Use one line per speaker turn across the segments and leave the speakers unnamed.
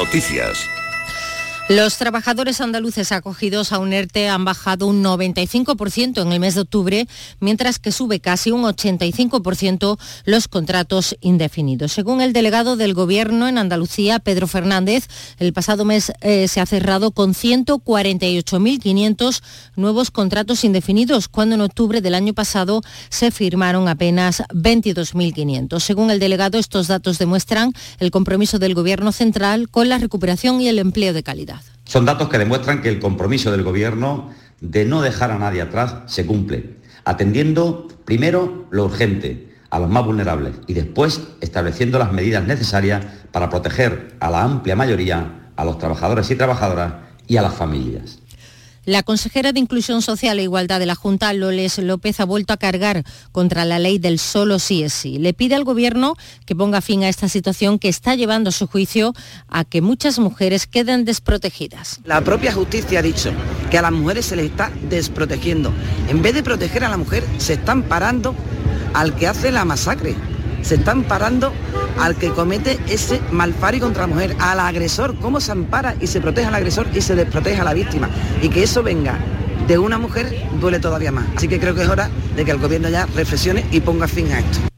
Noticias.
Los trabajadores andaluces acogidos a un ERTE han bajado un 95% en el mes de octubre, mientras que sube casi un 85% los contratos indefinidos. Según el delegado del Gobierno en Andalucía, Pedro Fernández, el pasado mes eh, se ha cerrado con 148.500 nuevos contratos indefinidos, cuando en octubre del año pasado se firmaron apenas 22.500. Según el delegado, estos datos demuestran el compromiso del Gobierno central con la recuperación y el empleo de calidad.
Son datos que demuestran que el compromiso del Gobierno de no dejar a nadie atrás se cumple, atendiendo primero lo urgente, a los más vulnerables, y después estableciendo las medidas necesarias para proteger a la amplia mayoría, a los trabajadores y trabajadoras y a las familias.
La consejera de Inclusión Social e Igualdad de la Junta, Loles López, ha vuelto a cargar contra la ley del solo sí es sí. Le pide al Gobierno que ponga fin a esta situación que está llevando a su juicio a que muchas mujeres queden desprotegidas.
La propia justicia ha dicho que a las mujeres se les está desprotegiendo. En vez de proteger a la mujer, se están parando al que hace la masacre se están parando al que comete ese malpari contra la mujer, al agresor, cómo se ampara y se protege al agresor y se desprotege a la víctima. Y que eso venga de una mujer duele todavía más. Así que creo que es hora de que el gobierno ya reflexione y ponga fin a esto.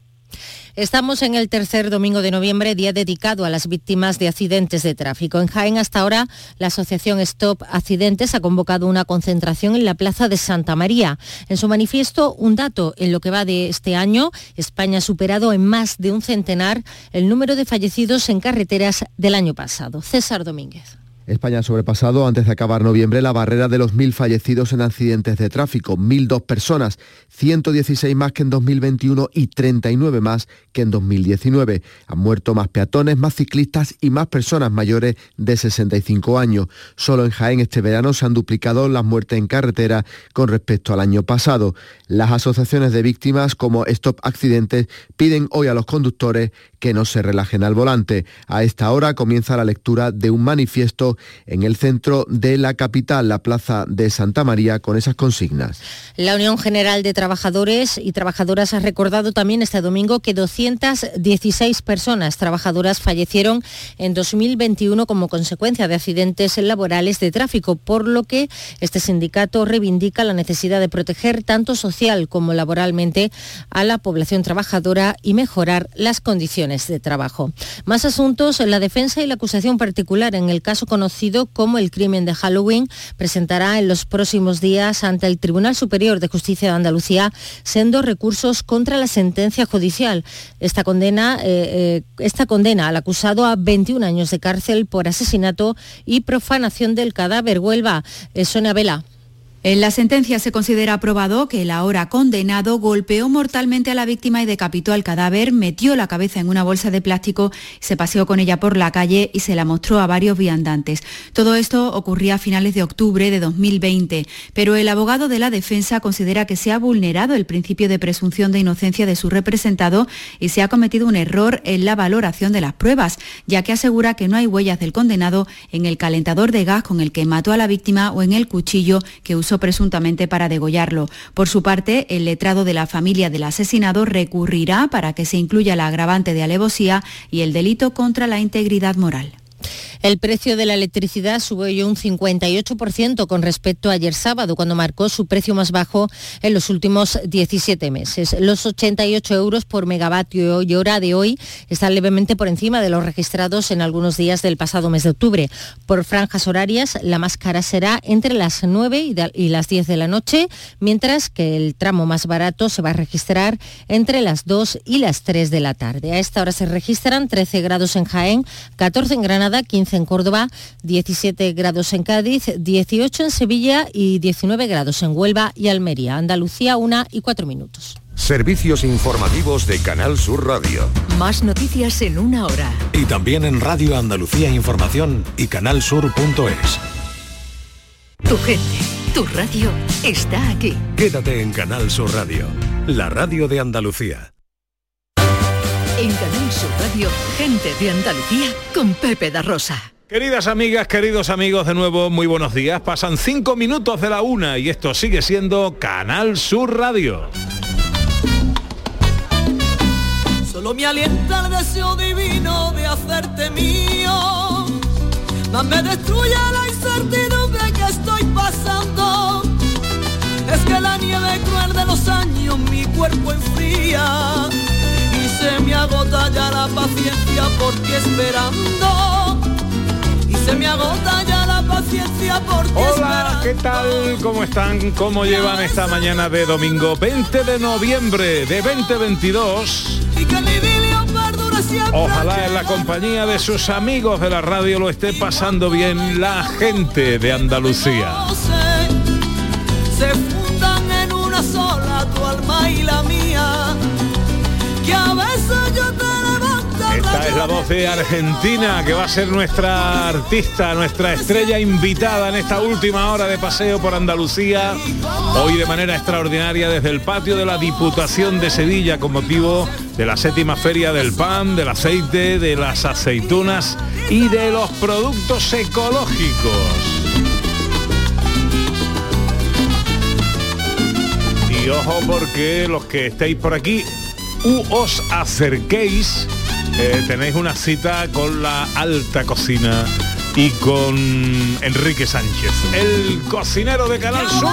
Estamos en el tercer domingo de noviembre, día dedicado a las víctimas de accidentes de tráfico. En Jaén hasta ahora la asociación Stop Accidentes ha convocado una concentración en la Plaza de Santa María. En su manifiesto, un dato en lo que va de este año, España ha superado en más de un centenar el número de fallecidos en carreteras del año pasado. César Domínguez.
España ha sobrepasado antes de acabar noviembre la barrera de los mil fallecidos en accidentes de tráfico, 1.002 personas, 116 más que en 2021 y 39 más que en 2019. Han muerto más peatones, más ciclistas y más personas mayores de 65 años. Solo en Jaén este verano se han duplicado las muertes en carretera con respecto al año pasado. Las asociaciones de víctimas como Stop Accidentes piden hoy a los conductores que no se relajen al volante. A esta hora comienza la lectura de un manifiesto en el centro de la capital, la Plaza de Santa María, con esas consignas.
La Unión General de Trabajadores y Trabajadoras ha recordado también este domingo que 216 personas trabajadoras fallecieron en 2021 como consecuencia de accidentes laborales de tráfico, por lo que este sindicato reivindica la necesidad de proteger tanto social como laboralmente a la población trabajadora y mejorar las condiciones de trabajo. Más asuntos, la defensa y la acusación particular en el caso conocido como el crimen de Halloween presentará en los próximos días ante el Tribunal Superior de Justicia de Andalucía siendo recursos contra la sentencia judicial. Esta condena, eh, eh, esta condena al acusado a 21 años de cárcel por asesinato y profanación del cadáver. Huelva, eh, Sonia Vela.
En la sentencia se considera probado que el ahora condenado golpeó mortalmente a la víctima y decapitó al cadáver, metió la cabeza en una bolsa de plástico, se paseó con ella por la calle y se la mostró a varios viandantes. Todo esto ocurría a finales de octubre de 2020, pero el abogado de la defensa considera que se ha vulnerado el principio de presunción de inocencia de su representado y se ha cometido un error en la valoración de las pruebas, ya que asegura que no hay huellas del condenado en el calentador de gas con el que mató a la víctima o en el cuchillo que usó presuntamente para degollarlo. Por su parte, el letrado de la familia del asesinado recurrirá para que se incluya la agravante de alevosía y el delito contra la integridad moral.
El precio de la electricidad subió un 58% con respecto a ayer sábado, cuando marcó su precio más bajo en los últimos 17 meses. Los 88 euros por megavatio y hora de hoy están levemente por encima de los registrados en algunos días del pasado mes de octubre. Por franjas horarias, la más cara será entre las 9 y las 10 de la noche, mientras que el tramo más barato se va a registrar entre las 2 y las 3 de la tarde. A esta hora se registran 13 grados en Jaén, 14 en Granada, 15 en Córdoba, 17 grados en Cádiz, 18 en Sevilla y 19 grados en Huelva y Almería. Andalucía, una y cuatro minutos.
Servicios informativos de Canal Sur Radio.
Más noticias en una hora.
Y también en Radio Andalucía Información y canalsur.es.
Tu gente, tu radio está aquí.
Quédate en Canal Sur Radio, la radio de Andalucía.
Radio, gente de Andalucía con Pepe da Rosa.
Queridas amigas, queridos amigos, de nuevo muy buenos días. Pasan cinco minutos de la una y esto sigue siendo Canal Sur Radio.
Solo me alienta el deseo divino de hacerte mío más me destruye la incertidumbre que estoy pasando. Es que la nieve cruel de los años mi cuerpo enfría se me agota ya la paciencia porque esperando. Y se me agota ya la paciencia porque
Hola, ¿qué tal? ¿Cómo están? ¿Cómo llevan esta mañana de domingo 20 de noviembre de 2022?
Y que siempre.
Ojalá en la compañía de sus amigos de la radio lo esté pasando bien la gente de Andalucía. Esta es la voz de Argentina, que va a ser nuestra artista, nuestra estrella invitada en esta última hora de paseo por Andalucía. Hoy de manera extraordinaria desde el patio de la Diputación de Sevilla con motivo de la séptima feria del pan, del aceite, de las aceitunas y de los productos ecológicos. Y ojo porque los que estéis por aquí, os acerquéis, eh, tenéis una cita con la alta cocina y con Enrique Sánchez, el cocinero de Canal Sur.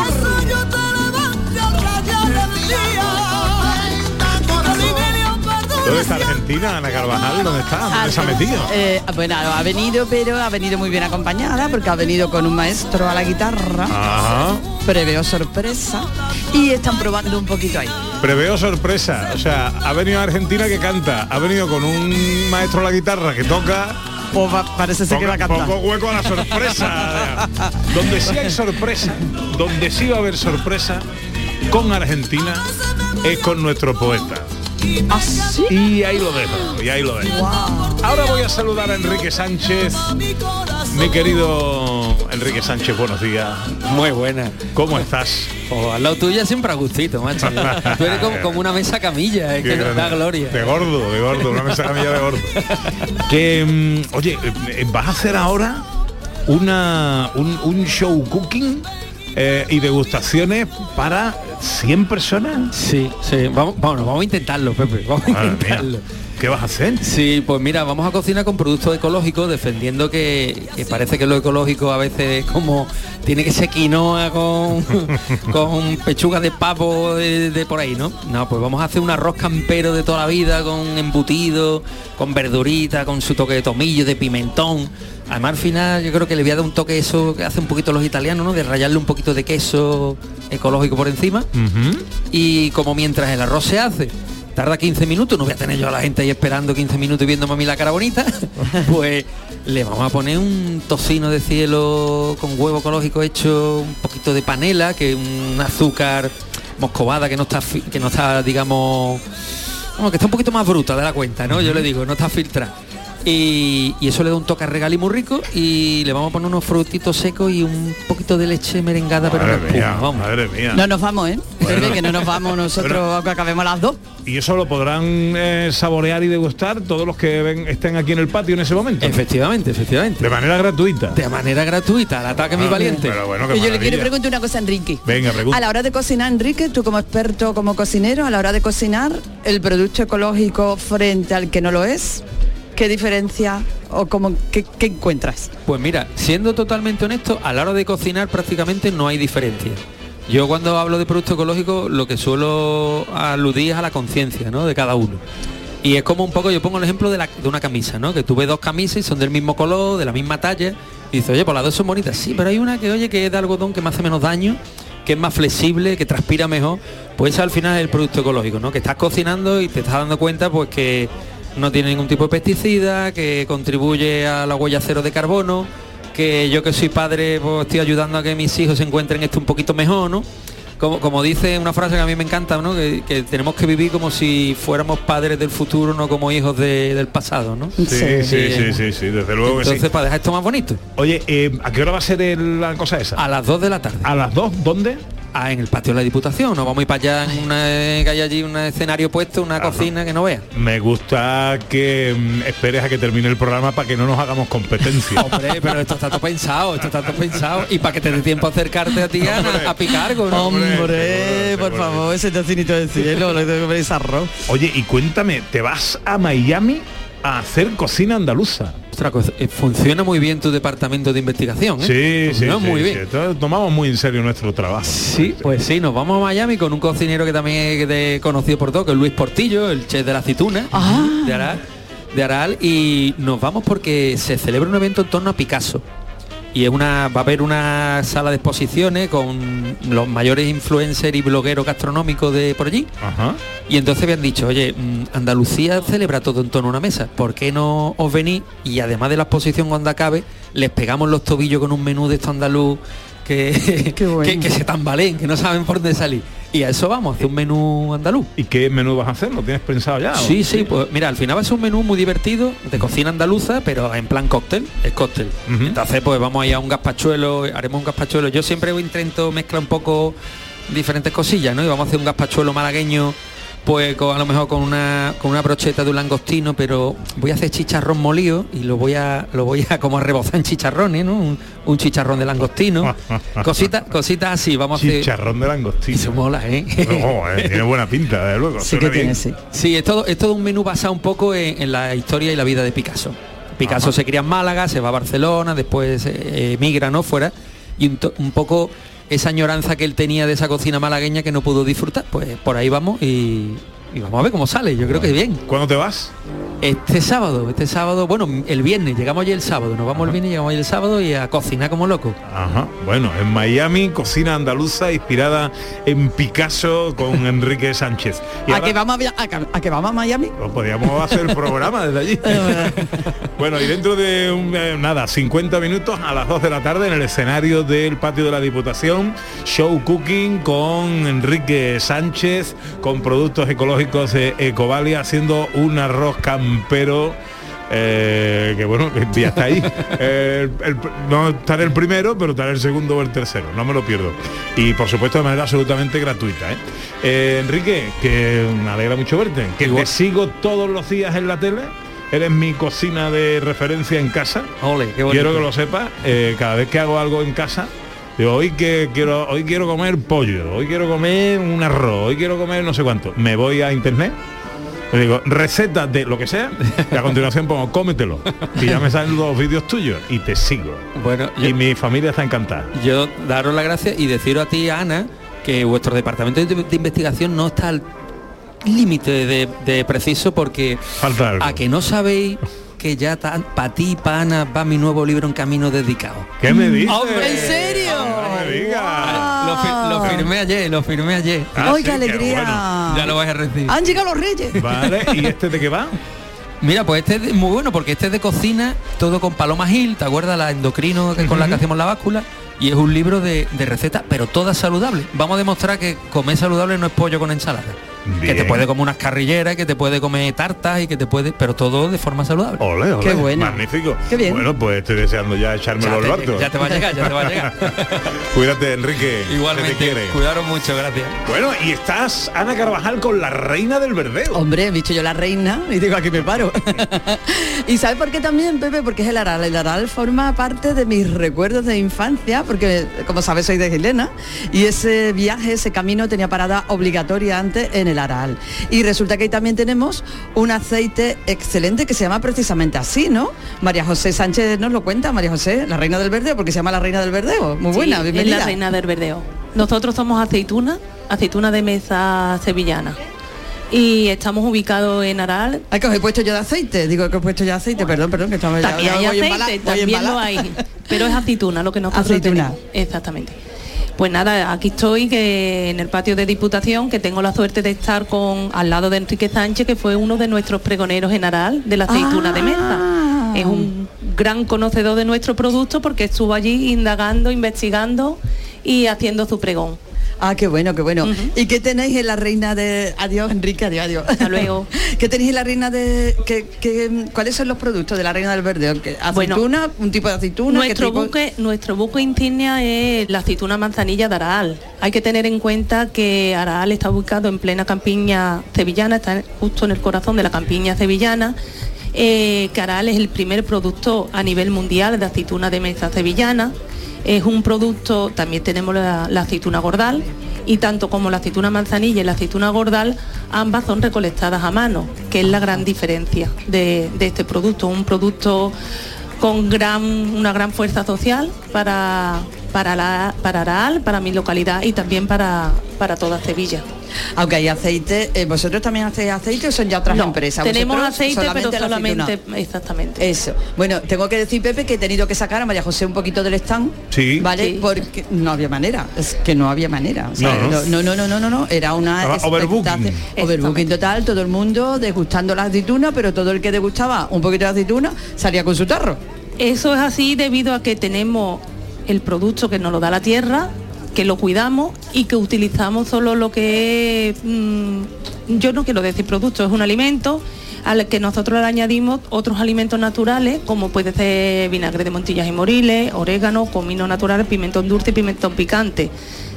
¿Dónde está Argentina, Ana Carvajal? ¿Dónde está? ¿Dónde se ha metido?
Eh, bueno, ha venido, pero ha venido muy bien acompañada porque ha venido con un maestro a la guitarra.
Ajá.
Preveo sorpresa. Y están probando un poquito ahí.
Preveo sorpresa, o sea, ha venido a Argentina que canta, ha venido con un maestro a la guitarra que toca
Pues va- parece ser que va a cantar.
Poco hueco a la sorpresa. donde sí hay sorpresa, donde sí va a haber sorpresa con Argentina es con nuestro poeta.
¿Ah, sí?
Y ahí lo dejo, y ahí lo dejo. Ahora voy a saludar a Enrique Sánchez. Mi querido Enrique Sánchez, buenos días.
Muy buena.
¿Cómo estás?
O al lado tuya siempre a gustito, macho. Tú eres como, como una mesa camilla, es que nos da gloria.
De gordo, de gordo, una mesa camilla de gordo. Que, mm, oye, eh, ¿vas a hacer ahora una, un, un show cooking eh, y degustaciones para 100 personas?
Sí, sí, vamos, vamos, vamos a intentarlo, Pepe, vamos a
Madre mía,
intentarlo.
¿Qué vas a hacer?
Sí, pues mira, vamos a cocinar con productos ecológicos, defendiendo que, que parece que lo ecológico a veces es como tiene que ser quinoa con, con pechuga de pavo de, de por ahí, ¿no? No, pues vamos a hacer un arroz campero de toda la vida, con embutido, con verdurita, con su toque de tomillo, de pimentón. Además al final yo creo que le voy a dar un toque eso que hace un poquito los italianos, ¿no? De rallarle un poquito de queso ecológico por encima. Y como mientras el arroz se hace, tarda 15 minutos, no voy a tener yo a la gente ahí esperando 15 minutos y viéndome a mí la cara bonita, pues le vamos a poner un tocino de cielo con huevo ecológico hecho, un poquito de panela, que un azúcar moscovada que no está, que no está, digamos, bueno, que está un poquito más bruta de la cuenta, ¿no? Yo le digo, no está filtrada. Y, y eso le da un toque a regalí muy rico y le vamos a poner unos frutitos secos y un poquito de leche merengada, pero
Madre
espuma,
mía,
vamos.
madre mía.
No nos vamos, ¿eh?
Bueno.
Que no nos vamos nosotros
Bueno.
aunque acabemos las dos.
Y eso lo podrán eh, saborear y degustar todos los que ven- estén aquí en el patio en ese momento.
Efectivamente, efectivamente.
De manera gratuita.
De manera gratuita, al ataque mi
Ah,
valiente.
Pero bueno, qué
Y yo le quiero preguntar una cosa a Enrique.
Venga, pregunta.
A la hora de cocinar, Enrique, tú como experto, como cocinero, a la hora de cocinar, el producto ecológico frente al que no lo es, ¿qué diferencia o cómo, qué, encuentras?
Pues mira, siendo totalmente honesto, a la hora de cocinar prácticamente no hay diferencia. Yo cuando hablo de producto ecológico lo que suelo aludir es a la conciencia ¿no? de cada uno. Y es como un poco, yo pongo el ejemplo de, la- de una camisa, ¿no? Que tú ves dos camisas y son del mismo color, de la misma talla, y dices, oye, pues las dos son bonitas. Sí, pero hay una que, oye, que es de algodón que me hace menos daño, que es más flexible, que transpira mejor. Pues al final es el producto ecológico, ¿no? Que estás cocinando y te estás dando cuenta pues que no tiene ningún tipo de pesticida, que contribuye a la huella cero de carbono, que yo que soy padre pues estoy ayudando a que mis hijos se encuentren esto un poquito mejor, ¿no? Como, como dice una frase que a mí me encanta, ¿no? Que, que tenemos que vivir como si fuéramos padres del futuro, no como hijos de- del pasado, ¿no?
Sí, sí, sí, sí, sí, desde luego que
Entonces,
sí.
para dejar esto más bonito.
Oye, eh, ¿a qué hora va a ser el- la cosa esa?
A las 2 de la tarde.
¿A las 2? ¿Dónde?
Ah, en el patio de la Diputación. Nos vamos a ir para allá en una, que hay allí un escenario puesto, una cocina que no vea.
Me gusta que mm, esperes a que termine el programa para que no nos hagamos competencia.
Hombre, pero esto está todo pensado, esto está todo pensado. Y para que te dé tiempo a acercarte a ti, Ana, a picar con
Hombre, por favor, ese tocinito del cielo, lo tengo que.
Oye, y cuéntame, ¿te vas a Miami a hacer cocina andaluza?
Ostras, pues, eh, funciona muy bien tu departamento de investigación. ¿eh?
Sí, sí,
Funciona
sí,
muy
sí.
bien.
Entonces, tomamos muy en serio nuestro trabajo.
Sí, pues sí, nos vamos a Miami con un cocinero que también es de- conocido por todo, que es Luis Portillo, el chef de la aceituna de Aral, de Aral, y nos vamos porque se celebra un evento en torno a Picasso. Y es una, va a haber una sala de exposiciones con los mayores influencers y blogueros gastronómicos de por allí.
Ajá.
Y entonces me han dicho, oye, mm, Andalucía celebra todo en torno a una mesa, ¿por qué no os venís? Y además de la exposición cuando acabe, les pegamos los tobillos con un menú de esto andaluz que, que, que se tambaleen, que no saben por dónde salir. Y a eso vamos, hacer un menú andaluz.
¿Y qué menú vas a hacer? ¿Lo tienes pensado ya?
Sí, sí, pues mira, al final va a ser un menú muy divertido, de cocina andaluza, pero en plan cóctel, es cóctel. Entonces, pues vamos a ir a un gazpachuelo, haremos un gazpachuelo. Yo siempre intento mezclar un poco diferentes cosillas, ¿no? Y vamos a hacer un gazpachuelo malagueño, pues con- a lo mejor con una, con una brocheta de un langostino, pero voy a hacer chicharrón molido y lo voy a lo voy a como a rebozar en chicharrones, ¿no? Un, un chicharrón de langostino. cositas, cositas así, vamos a hacer.
Chicharrón de langostino.
Eso mola, ¿eh?
Oh, eh, tiene buena pinta, desde luego. suena bien.
Sí, es todo, es todo un menú basado un poco en, en la historia y la vida de Picasso. Picasso se cría en Málaga, se va a Barcelona, después eh, emigra, ¿no? Fuera. Y un poco esa añoranza que él tenía de esa cocina malagueña que no pudo disfrutar, pues por ahí vamos y, y vamos a ver cómo sale. Yo creo que bien.
¿Cuándo te vas?
Este sábado, este sábado, bueno, el viernes, llegamos allí el sábado, nos vamos el viernes, llegamos allí el sábado y a cocinar como loco.
Ajá. Bueno, en Miami, cocina andaluza inspirada en Picasso con Enrique Sánchez. Y
¿A
ahora-
que, vamos a, que- a que vamos a Miami?
Pues podríamos hacer el programa desde allí. bueno, y dentro de un, eh, nada, 50 minutos a las 2 de la tarde en el escenario del patio de la Diputación, show cooking con Enrique Sánchez, con productos ecológicos de Ecovalia, haciendo un arroz campero. eh, que bueno, que ya está ahí. Eh, el- el- no estaré el primero, pero estaré el segundo o el tercero, no me lo pierdo. Y por supuesto de manera absolutamente gratuita. ¿eh? Enrique, que me alegra mucho verte, que te sigo todos los días en la tele. Eres mi cocina de referencia en casa.
Ole, qué bonito.
Quiero que lo sepas. cada vez que hago algo en casa, digo, hoy que quiero, hoy quiero comer pollo, hoy quiero comer un arroz, hoy quiero comer no sé cuánto. Me voy a internet. Le digo, receta de lo que sea, y a continuación pongo, cómetelo. Y ya me salen los vídeos tuyos y te sigo.
Bueno,
y mi familia está encantada.
Yo daros las gracias y deciros a ti, Ana, que vuestro departamento de, de investigación no está al límite de, de preciso porque
Falta algo.
a que no sabéis que ya para ti y para Ana va mi nuevo libro en camino dedicado.
¿Qué me dices?
¿En serio?
Lo, fi- lo firmé ayer, lo firmé ayer.
Ah,
¡Ay, qué alegría!
Ya lo vais a recibir.
Han llegado los reyes.
Vale, ¿y este de qué va?
Mira, pues este es muy bueno porque este es de cocina, todo con Paloma Gil, ¿te acuerdas la endocrino que con la que hacemos la báscula? Y es un libro de, de recetas, pero todas saludables. Vamos a demostrar que comer saludable no es pollo con ensalada. Que te puede comer unas carrilleras, que te puede comer tartas y que te puede, pero todo de forma saludable.
Ole, ole,
Qué bueno.
Magnífico.
Qué bien.
Bueno, pues estoy deseando ya echármelo
ya,
al barco.
ya te va a llegar, ya te va a llegar.
Cuídate, Enrique. que te
Igualmente,
quiere.
cuidaros mucho, gracias.
Bueno, y estás, Ana Carvajal, con la reina del verdeo.
Hombre, he dicho yo la reina y digo aquí me paro. ¿Y sabes por qué también, Pepe? Porque es el Aral. El Aral forma parte de mis recuerdos de infancia, porque como sabes soy de Gilena, y ese viaje, ese camino tenía parada obligatoria antes en el Aral. Y resulta que ahí también tenemos un aceite excelente que se llama precisamente así, ¿no? María José Sánchez nos lo cuenta, María José, la reina del verdeo, porque se llama la reina del verdeo. Muy buena,
Sí,
bienvenida.
Es la reina del verdeo. Nosotros somos aceituna, aceituna de mesa sevillana. Y estamos ubicados en Aral.
Ay, que os he puesto yo de aceite. Digo que os he puesto yo de aceite, perdón, perdón, que estamos
También
ya
hay aceite,
embala-
también lo hay. Pero es aceituna lo que nosotros
Aceituna.
tenemos. Exactamente. Pues nada, aquí estoy que en el patio de Diputación, que tengo la suerte de estar con al lado de Enrique Sánchez, que fue uno de nuestros pregoneros en Aral de la aceituna de mesa. Es un gran conocedor de nuestro producto porque estuvo allí indagando, investigando y haciendo su pregón.
Ah, qué bueno, qué bueno. ¿Y qué tenéis en la reina de... Adiós, Enrique, adiós, adiós.
Hasta luego.
¿Qué tenéis en la reina de... qué- qué- ¿Cuáles son los productos de la reina del verde? ¿Qué-
Bueno,
¿Aceituna? ¿Un tipo de aceituna? ¿Qué
Nuestro
tipo?
buque, nuestro buque insignia es la aceituna manzanilla de Araal. Hay que tener en cuenta que Araal está ubicado en plena campiña sevillana, está justo en el corazón de la campiña sevillana. Eh, que Araal es el primer producto a nivel mundial de aceituna de mesa sevillana. Es un producto, también tenemos la, aceituna gordal y tanto como la aceituna manzanilla y la aceituna gordal, ambas son recolectadas a mano, que es la gran diferencia de, de este producto. Un producto con gran, una gran fuerza social para, para, la, para Aral, para mi localidad y también para, para toda Sevilla.
Aunque hay aceite, eh, ¿vosotros también hacéis aceite o son ya otras
No,
empresas?
tenemos
Vosotros
aceite, pero
la
solamente,
aceituna.
exactamente.
Eso. Bueno, tengo que decir, Pepe, que he tenido que sacar a María José un poquito del stand.
Sí.
¿Vale?
Sí.
Porque no había manera. Es que no había manera. O sea,
No, no.
no, no, no, no, no, no. Era una
overbooking.
Overbooking total, todo el mundo degustando las aceitunas, pero todo el que degustaba un poquito de aceituna salía con su tarro.
Eso es así debido a que tenemos el producto que nos lo da la tierra, que lo cuidamos y que utilizamos solo lo que es, mm, yo no quiero decir producto, es un alimento al que nosotros le añadimos otros alimentos naturales, como puede ser vinagre de montillas y moriles, orégano, comino natural, pimentón dulce y pimentón picante.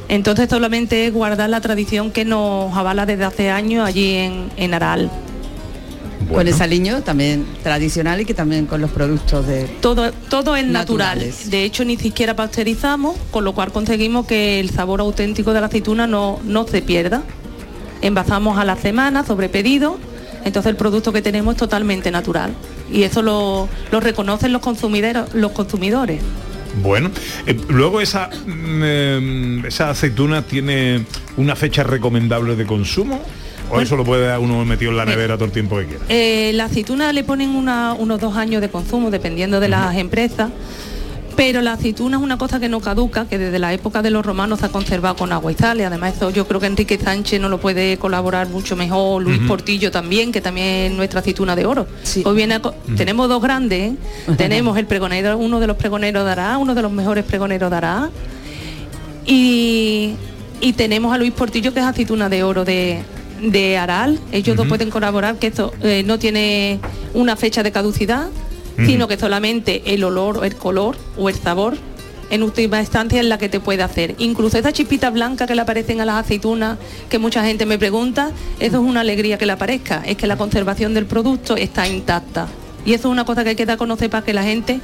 Entonces solamente es guardar la tradición que nos avala desde hace años allí en, en Aral.
Con ese aliño también tradicional y que también con los productos de...
Todo, todo es natural.
Naturales.
De hecho, ni siquiera pasteurizamos, con lo cual conseguimos que el sabor auténtico de la aceituna no, no se pierda. Envasamos a la semana sobre pedido, entonces el producto que tenemos es totalmente natural. Y eso lo, lo reconocen los consumidores, los consumidores.
Bueno, eh, luego esa, mm, eh, esa aceituna tiene una fecha recomendable de consumo. ¿O eso lo puede dar uno metido en la nevera todo el tiempo que quiera?
Eh, la aceituna le ponen una- unos dos años de consumo, dependiendo de las empresas, pero la aceituna es una cosa que no caduca, que desde la época de los romanos se ha conservado con agua y sal, y además eso yo creo que Enrique Sánchez no lo puede colaborar mucho mejor, Luis. Portillo también, que también es nuestra aceituna de oro. Hoy viene a Tenemos dos grandes, ¿eh? tenemos el pregonero, uno de los pregoneros de Ará, uno de los mejores pregoneros de Ará, y, y tenemos a Luis Portillo que es aceituna de oro de, de Aral. Ellos dos
Ujú.
pueden colaborar que esto eh, no tiene una fecha de caducidad, sino que solamente el olor o el color o el sabor en última instancia es la que te puede hacer. Incluso esa chispita blanca que le aparecen a las aceitunas, que mucha gente me pregunta, eso es una alegría que le aparezca, es que la conservación del producto está intacta. Y eso es una cosa que hay que dar a conocer para que la gente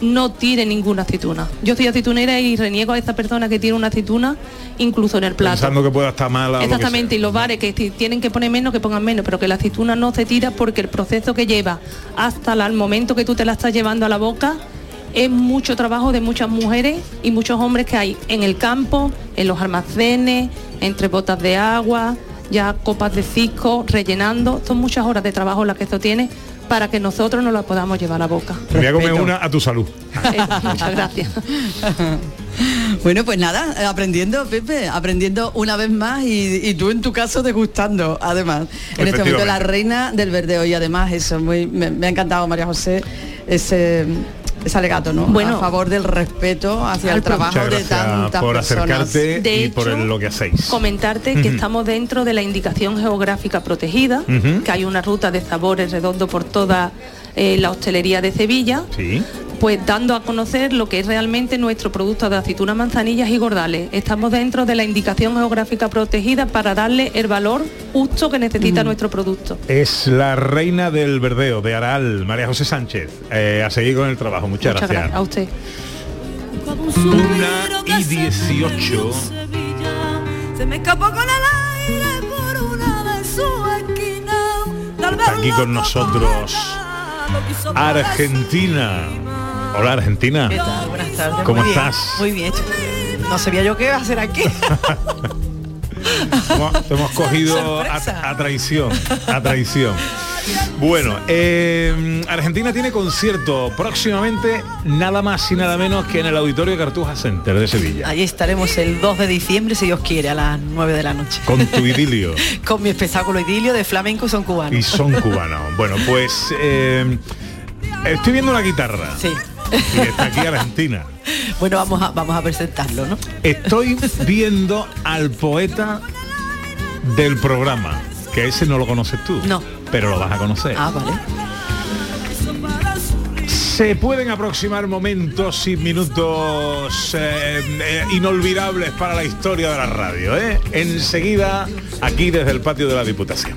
no tire ninguna aceituna. Yo soy aceitunera y reniego a esa persona que tiene una aceituna incluso en el plato.
Pensando que pueda estar mala.
Exactamente, y los bares que tienen que poner menos, que pongan menos, pero que la aceituna no se tira porque el proceso que lleva hasta el momento que tú te la estás llevando a la boca es mucho trabajo de muchas mujeres y muchos hombres que hay en el campo, en los almacenes, entre botas de agua, ya copas de cisco, rellenando. Son muchas horas de trabajo las que esto tiene para que nosotros nos la podamos llevar a la boca.
Me voy a comer una a tu salud.
Eh, muchas gracias.
Bueno, pues nada, aprendiendo, Pepe, aprendiendo una vez más y, y tú en tu caso degustando, además. En este momento la reina del verdeo y además eso, muy, me, me ha encantado, María José, ese, ese alegato, ¿no?
Bueno.
a favor del respeto hacia el trabajo de tantas
por
personas.
acercarte
De
y por
hecho,
lo que hacéis.
Comentarte que estamos dentro de la indicación geográfica protegida, que hay una ruta de sabores redondo por toda eh, la hostelería de Sevilla,
Sí.
pues dando a conocer lo que es realmente nuestro producto de aceitunas, manzanillas y gordales. Estamos dentro de la indicación geográfica protegida para darle el valor justo que necesita nuestro producto.
Es la reina del verdeo de Aral, María José Sánchez. Eh, a seguir con el trabajo. Muchas,
Muchas
gracias.
gracias a usted.
Una y 18.
Se me escapó con el aire por una de su esquina. Tal vez
Está aquí con nosotros Argentina. Hola Argentina.
¿Qué tal? Buenas tardes.
¿Cómo
Muy bien,
estás?
Muy bien. No sabía yo qué iba a hacer aquí.
Hemos- Te hemos cogido a, a traición, a traición. Bueno, eh, Argentina tiene concierto próximamente, nada más y nada menos que en el Auditorio Cartuja Center de Sevilla.
Allí estaremos el 2 de diciembre, si Dios quiere, a las 9 de la noche.
Con tu idilio.
Con mi espectáculo idilio de flamenco y son cubanos.
Y son cubanos. Bueno, pues eh, estoy viendo una guitarra.
Sí.
Y está aquí Argentina.
Bueno, vamos a, vamos a presentarlo, ¿no?
Estoy viendo al poeta del programa, que ese no lo conoces tú.
No.
Pero lo vas a conocer.
Ah, vale.
Se pueden aproximar momentos y minutos eh, eh, inolvidables para la historia de la radio. ¿eh? Enseguida, aquí desde el patio de la Diputación.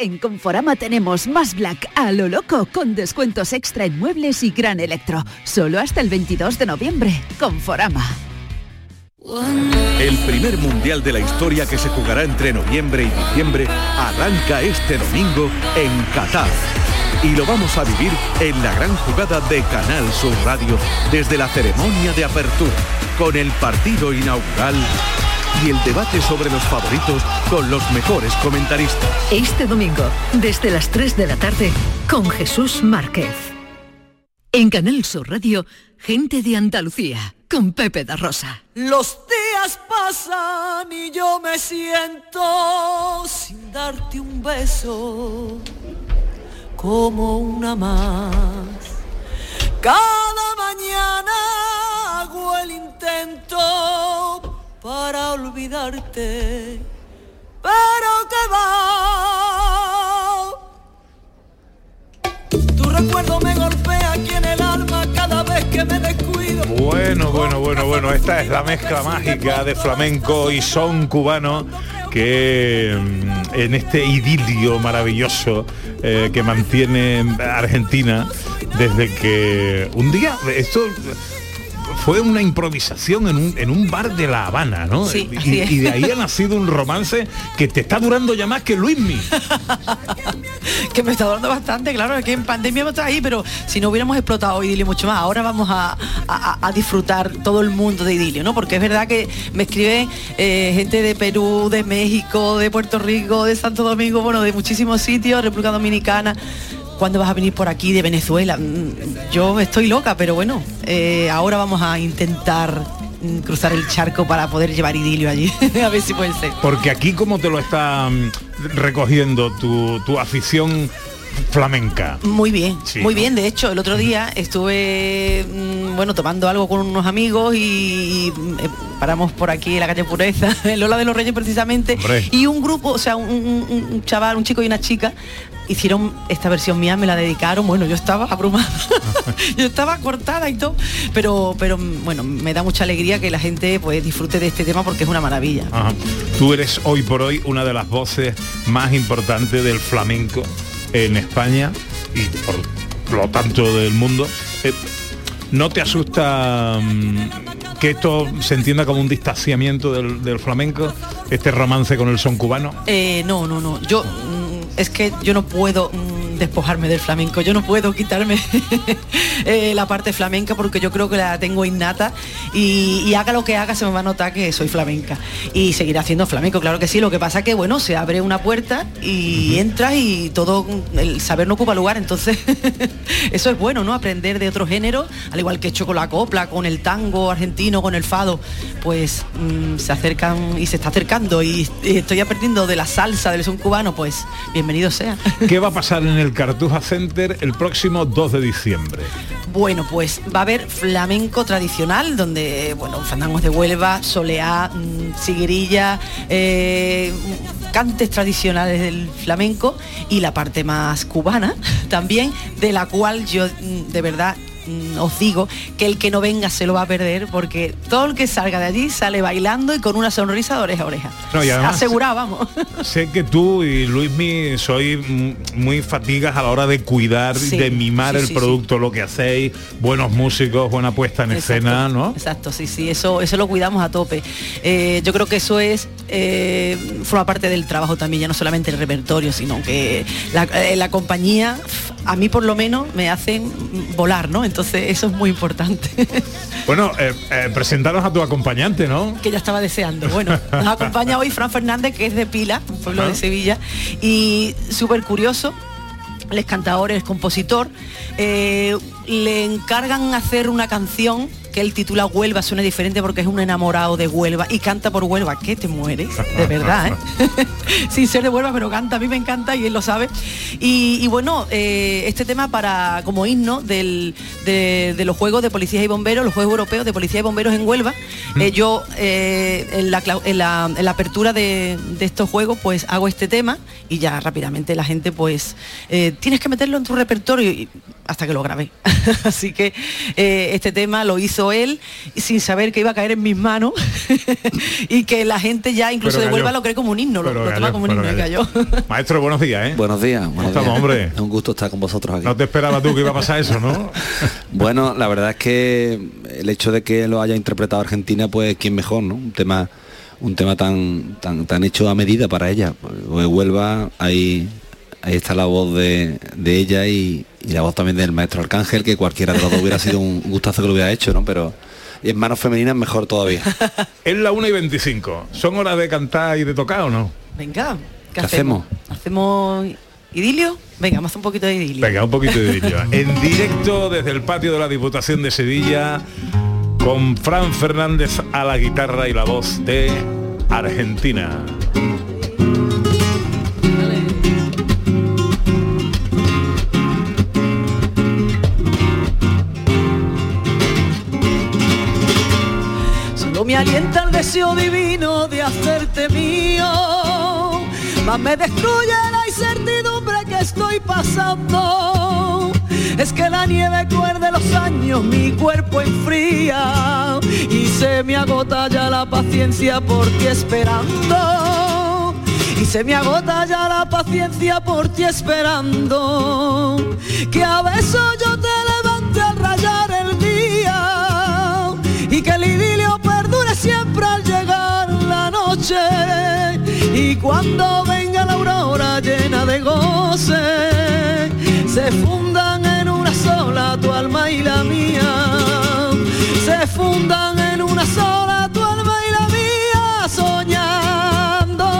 En Conforama tenemos más Black a lo loco con descuentos extra en muebles y gran electro. Solo hasta el 22 de noviembre. Conforama.
El primer mundial de la historia que se jugará entre noviembre y diciembre arranca este domingo en Qatar. Y lo vamos a vivir en la gran jugada de Canal Sur Radio desde la ceremonia de apertura, con el partido inaugural y el debate sobre los favoritos con los mejores comentaristas.
Este domingo, desde las 3 de la tarde, con Jesús Márquez. En Canal Sur Radio, Gente de Andalucía, con Pepe da Rosa.
Los días pasan y yo me siento sin darte un beso como una más. Cada mañana hago el intento para olvidarte, pero que va. Tu recuerdo me golpea aquí en el alma cada vez que me descuido.
Bueno, bueno, bueno, bueno, esta es la mezcla mágica de flamenco y son cubano que mm, en este idilio maravilloso eh, que mantiene Argentina desde que un día, esto fue una improvisación en un, en un bar de La Habana, ¿no?
Sí,
y, de ahí ha nacido un romance que te está durando ya más que Luismi.
que me está durando bastante, claro, es que en pandemia hemos estado ahí, pero si no hubiéramos explotado Idilio mucho más, ahora vamos a, a- a disfrutar todo el mundo de Idilio, ¿no? Porque es verdad que me escriben eh, gente de Perú, de México, de Puerto Rico, de Santo Domingo, bueno, de muchísimos sitios, República Dominicana. ¿Cuándo vas a venir por aquí de Venezuela? Mm, Yo estoy loca, pero bueno, eh, ahora vamos a intentar mm, cruzar el charco para poder llevar idilio allí, a ver si puede ser.
Porque aquí como te lo está mm, recogiendo tu, tu afición flamenca.
Muy bien,
Sí,
muy
¿no?
bien. De hecho, el otro día estuve, bueno, tomando algo con unos amigos y, y, eh, paramos por aquí en la calle Pureza, en Lola de los Reyes precisamente,
Hombre.
y un grupo, o sea, un, un- un chaval, un chico y una chica hicieron esta versión mía, me la dedicaron, bueno, yo estaba abrumada, yo estaba cortada y todo, pero, pero bueno, me da mucha alegría que la gente pues disfrute de este tema porque es una maravilla.
Ajá. Tú eres hoy por hoy una de las voces más importantes del flamenco en España y por lo tanto del mundo. Eh, ¿No te asusta mm, que esto se entienda como un distanciamiento del, del flamenco, este romance con el son cubano?
Eh, no, no, no. Yo es que yo no puedo despojarme del flamenco. Yo no puedo quitarme eh, la parte flamenca porque yo creo que la tengo innata y, y haga lo que haga se me va a notar que soy flamenca y seguiré haciendo flamenco. Claro que sí. Lo que pasa que bueno se abre una puerta y entras y todo el saber no ocupa lugar. Entonces eso es bueno, ¿no? Aprender de otro género, al igual que he hecho con la copla, con el tango argentino, con el fado, pues mm, se acercan y se está acercando y, y estoy aprendiendo de la salsa del son cubano, pues bienvenido sea.
¿Qué va a pasar en el Cartuja Center el próximo 2 de diciembre?
Bueno, pues va a haber flamenco tradicional, donde, bueno, fandangos de Huelva, soleá, mm, siguirilla, eh, cantes tradicionales del flamenco y la parte más cubana también, de la cual yo mm, de verdad os digo que el que no venga se lo va a perder porque todo el que salga de allí sale bailando y con una sonrisa de oreja a oreja.
No, y además-
Asegurado, vamos.
Sé que tú y Luismi sois mm, muy fatigas a la hora de cuidar,
Sí,
de mimar
sí,
el
sí,
producto, lo que hacéis, buenos músicos, buena puesta en escena, ¿no?
Exacto, sí, sí, eso, eso lo cuidamos a tope. Eh, yo creo que eso es, eh, forma parte del trabajo también, ya no solamente el repertorio, sino que la, eh, la compañía, a mí por lo menos, me hacen volar, ¿no? Entonces eso es muy importante,
Bueno, eh, eh, presentaros a tu acompañante, ¿no?
que ya estaba deseando. Bueno, nos acompaña hoy Fran Fernández, que es de Pila, un pueblo
Ajá.
de Sevilla, y súper curioso, él es cantador, es compositor, eh, le encargan hacer una canción que él titula Huelva, suena diferente porque es un enamorado de Huelva y canta por Huelva, ¿qué te mueres? De verdad, ¿eh? Sin ser de Huelva, pero canta, a mí me encanta y él lo sabe. Y, y bueno, eh, este tema para como himno del, de, de los Juegos de Policías y Bomberos, los Juegos Europeos de Policía y Bomberos en Huelva, eh, yo en, la, en, la, en la apertura de, de estos Juegos pues hago este tema y ya rápidamente la gente pues tienes que meterlo en tu repertorio y hasta que lo grabé. Así que eh, este tema lo hizo él y sin saber que iba a caer en mis manos y que la gente ya incluso
Pero
de Huelva
cayó.
lo cree como un himno, lo, lo toma como un himno y
cayó. Maestro, buenos días, ¿eh?
Buenos días, buenos
estamos,
días.
hombre?
Es un gusto estar con vosotros aquí.
No te esperabas tú que iba a pasar eso, ¿no?
Bueno, la verdad es que el hecho de que lo haya interpretado Argentina, pues quién mejor, ¿no? Un tema, un tema tan, tan, tan hecho a medida para ella. Pues Huelva, ahí, ahí está la voz de, de ella y, y la voz también del maestro Arcángel, que cualquiera de los dos hubiera sido un gustazo que lo hubiera hecho, ¿no? Pero y en manos femeninas mejor todavía.
Es la 1 y 25. ¿Son horas de cantar y de tocar o no?
Venga, ¿qué,
¿Qué hacemos?
¿Hacemos idilio? Venga, vamos a hacer un poquito de idilio.
Venga, un poquito de vídeo. En directo desde el patio de la Diputación de Sevilla, con Fran Fernández a la guitarra y la voz de Argentina.
Alienta el deseo divino de hacerte mío, más me destruye la incertidumbre que estoy pasando. Es que la nieve cruel de los años mi cuerpo enfría y se me agota ya la paciencia por ti esperando. Y se me agota ya la paciencia por ti esperando. Que a besos yo te levante al rayar el día y que el idilio siempre al llegar la noche. Y cuando venga la aurora llena de goce se fundan en una sola tu alma y la mía. Se fundan en una sola tu alma y la mía soñando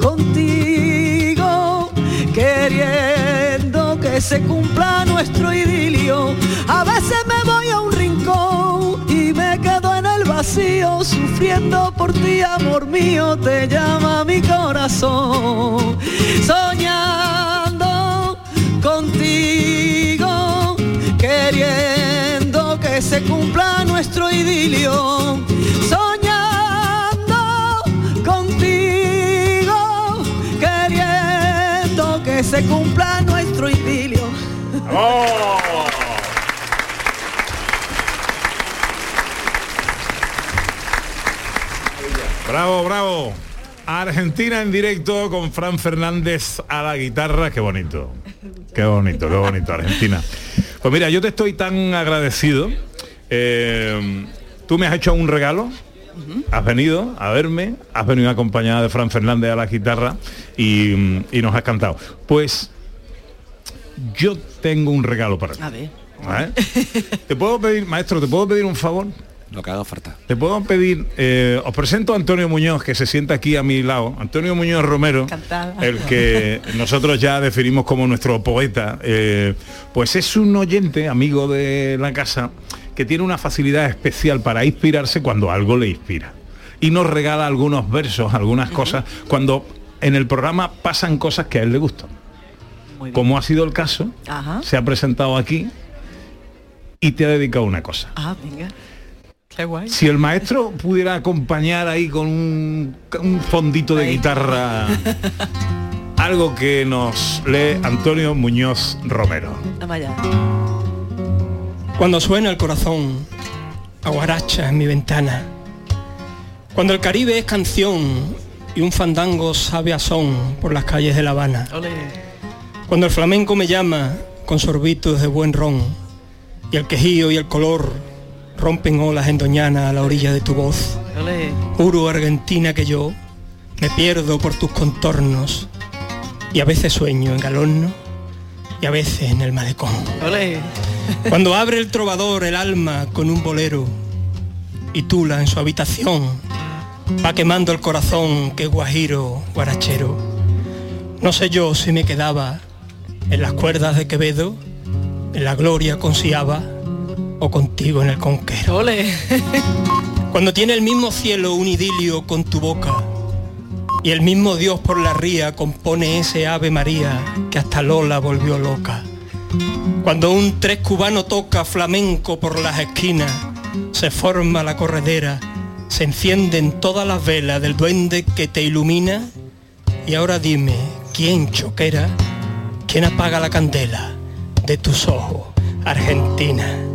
contigo queriendo que se cumpla nuestro idilio. A veces me voy a un rincón sufriendo por ti amor mío te llama mi corazón. Soñando contigo queriendo que se cumpla nuestro idilio. Soñando contigo queriendo que se cumpla nuestro idilio
Bravo, bravo. Argentina en directo con Fran Fernández a la guitarra. Qué bonito. Qué bonito, qué bonito, Argentina. Pues mira, yo te estoy tan agradecido. Eh, tú me has hecho un regalo. Has venido a verme, has venido acompañada de Fran Fernández a la guitarra y, y nos has cantado. Pues yo tengo un regalo para ti.
A ver.
¿vale? ¿Te puedo pedir, maestro, te puedo pedir un favor?
Lo que haga falta.
Te puedo pedir, eh, os presento a Antonio Muñoz, que se sienta aquí a mi lado. Antonio Muñoz Romero,
Encantada.
el que nosotros ya definimos como nuestro poeta, eh, pues es un oyente, amigo de la casa, que tiene una facilidad especial para inspirarse cuando algo le inspira. Y nos regala algunos versos, algunas cosas, cuando en el programa pasan cosas que a él le gustan. Como ha sido el caso,
Ajá.
se ha presentado aquí y te ha dedicado una cosa.
Ah, venga. Qué guay.
Si el maestro pudiera acompañar ahí con un, un fondito de guitarra, algo que nos lee Antonio Muñoz Romero.
Cuando suena el corazón, aguaracha en mi ventana. Cuando el Caribe es canción y un fandango sabe a son por las calles de La Habana. Cuando el flamenco me llama con sorbitos de buen ron y el quejío y el color rompen olas en Doñana a la orilla de tu voz. Juro, Argentina, que yo me pierdo por tus contornos y a veces sueño en Galorno y a veces en el malecón. Cuando abre el trovador el alma con un bolero y tula en su habitación va quemando el corazón que guajiro guarachero. No sé yo si me quedaba en las cuerdas de Quevedo en la gloria con Siaba o contigo en el conquero. Cuando tiene el mismo cielo un idilio con tu boca y el mismo Dios por la ría compone ese Ave María que hasta Lola volvió loca. Cuando un tres cubano toca flamenco por las esquinas, se forma la corredera, se encienden todas las velas del duende que te ilumina y ahora dime, ¿quién choquera? ¿Quién apaga la candela de tus ojos, Argentina?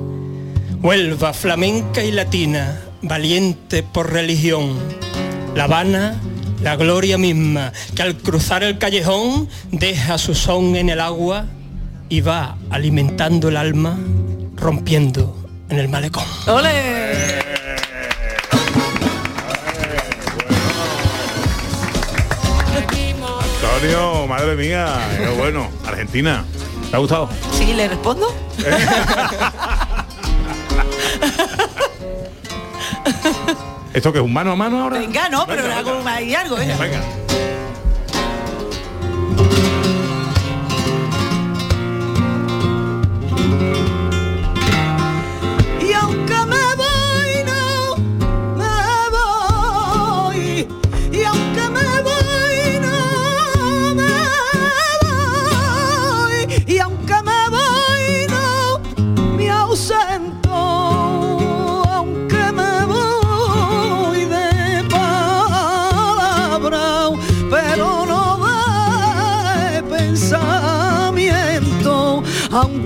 Huelva, flamenca y latina, valiente por religión. La Habana, la gloria misma, que al cruzar el callejón deja su son en el agua y va alimentando el alma, rompiendo en el malecón.
Antonio, madre mía, qué bueno. Argentina, ¿te ha gustado?
Sí, ¿le respondo?
¿Esto que es un mano a mano ahora?
Venga, no, pero
Venga,
hago ahí algo, ¿eh?
Venga.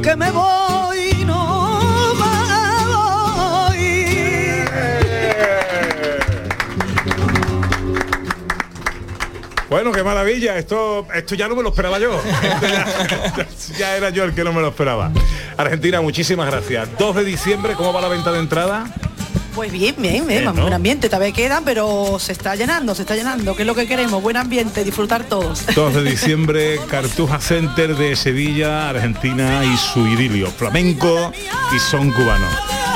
Aunque me voy, no me voy.
Bueno, qué maravilla. Esto, esto ya no me lo esperaba yo. Ya, ya era yo el que no me lo esperaba. Argentina, muchísimas gracias. 2 de diciembre, ¿cómo va la venta de entrada?
Pues bien, bien, bien,
Bien, ¿no?
buen ambiente, todavía quedan, pero se está llenando, se está llenando, que es lo que queremos, buen ambiente, disfrutar todos.
2 de diciembre, Cartuja Center de Sevilla, Argentina y su idilio, flamenco y son cubano.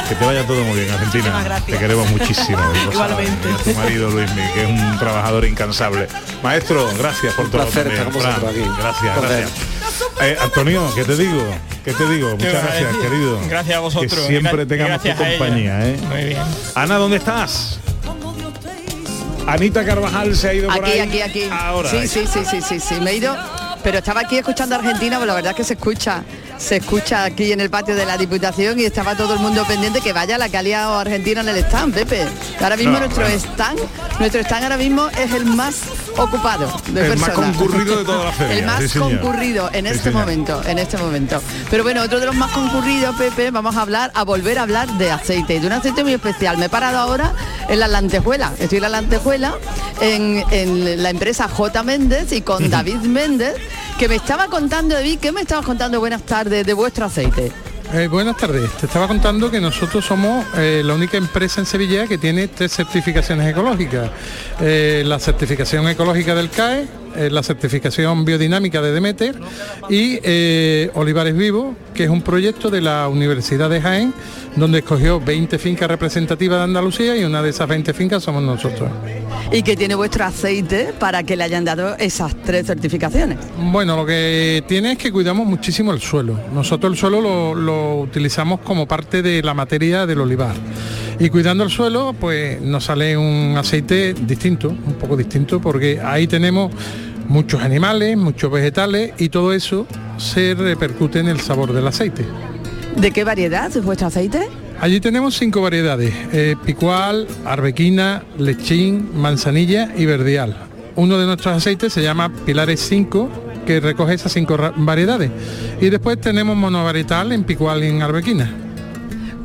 Que te vaya todo muy bien, Argentina. Te queremos muchísimo. lo sabes.
Igualmente.
Y a tu marido Luismi, que es un trabajador incansable. Maestro, gracias por todo.
placer con
Fran,
aquí.
Gracias, gracias. Eh, Antonio, ¿qué te digo? ¿Qué te digo? Muchas gracias, querido.
Gracias a vosotros.
Que siempre
Gra-
tengamos tu compañía, ¿eh?
Muy bien.
Ana, ¿dónde estás? Anita Carvajal se ha ido por
Aquí,
ahí.
aquí, aquí.
Ahora.
Sí, sí, sí, sí, sí, sí. Me he ido, pero estaba aquí escuchando a Argentina, pero la verdad es que se escucha, se escucha aquí en el patio de la Diputación y estaba todo el mundo pendiente que vaya la que ha liado Argentina en el stand, Pepe. Ahora mismo
No,
nuestro
bueno.
stand, nuestro stand ahora mismo es el más ocupado de
El más
personas.
concurrido de toda la feria,
El más
sí,
concurrido en
Sí,
este
señor.
momento, en este momento. Pero bueno, otro de los más concurridos, Pepe, vamos a hablar, a volver a hablar de aceite, de un aceite muy especial. Me he parado ahora en la lantejuela. Estoy en la lantejuela en, en la empresa J. Méndez y con David Méndez, que me estaba contando, David, ¿qué me estabas contando? Buenas tardes, de vuestro aceite.
Eh, buenas tardes. Te estaba contando que nosotros somos eh, la única empresa en Sevilla que tiene tres certificaciones ecológicas. Eh, la certificación ecológica del CAE, eh, la certificación biodinámica de Demeter y eh, Olivares Vivos, que es un proyecto de la Universidad de Jaén, donde escogió 20 fincas representativas de Andalucía y una de esas 20 fincas somos nosotros.
Y que tiene vuestro aceite para que le hayan dado esas tres certificaciones.
Bueno, lo que tiene es que cuidamos muchísimo el suelo. Nosotros el suelo lo, lo utilizamos como parte de la materia del olivar. Y cuidando el suelo, pues nos sale un aceite distinto, un poco distinto, porque ahí tenemos muchos animales, muchos vegetales y todo eso se repercute en el sabor del aceite.
¿De qué variedad es vuestro aceite?
Allí tenemos cinco variedades, eh, picual, arbequina, lechín, manzanilla y verdial. Uno de nuestros aceites se llama Pilares 5, que recoge esas cinco variedades. Y después tenemos monovarietal en picual y en arbequina.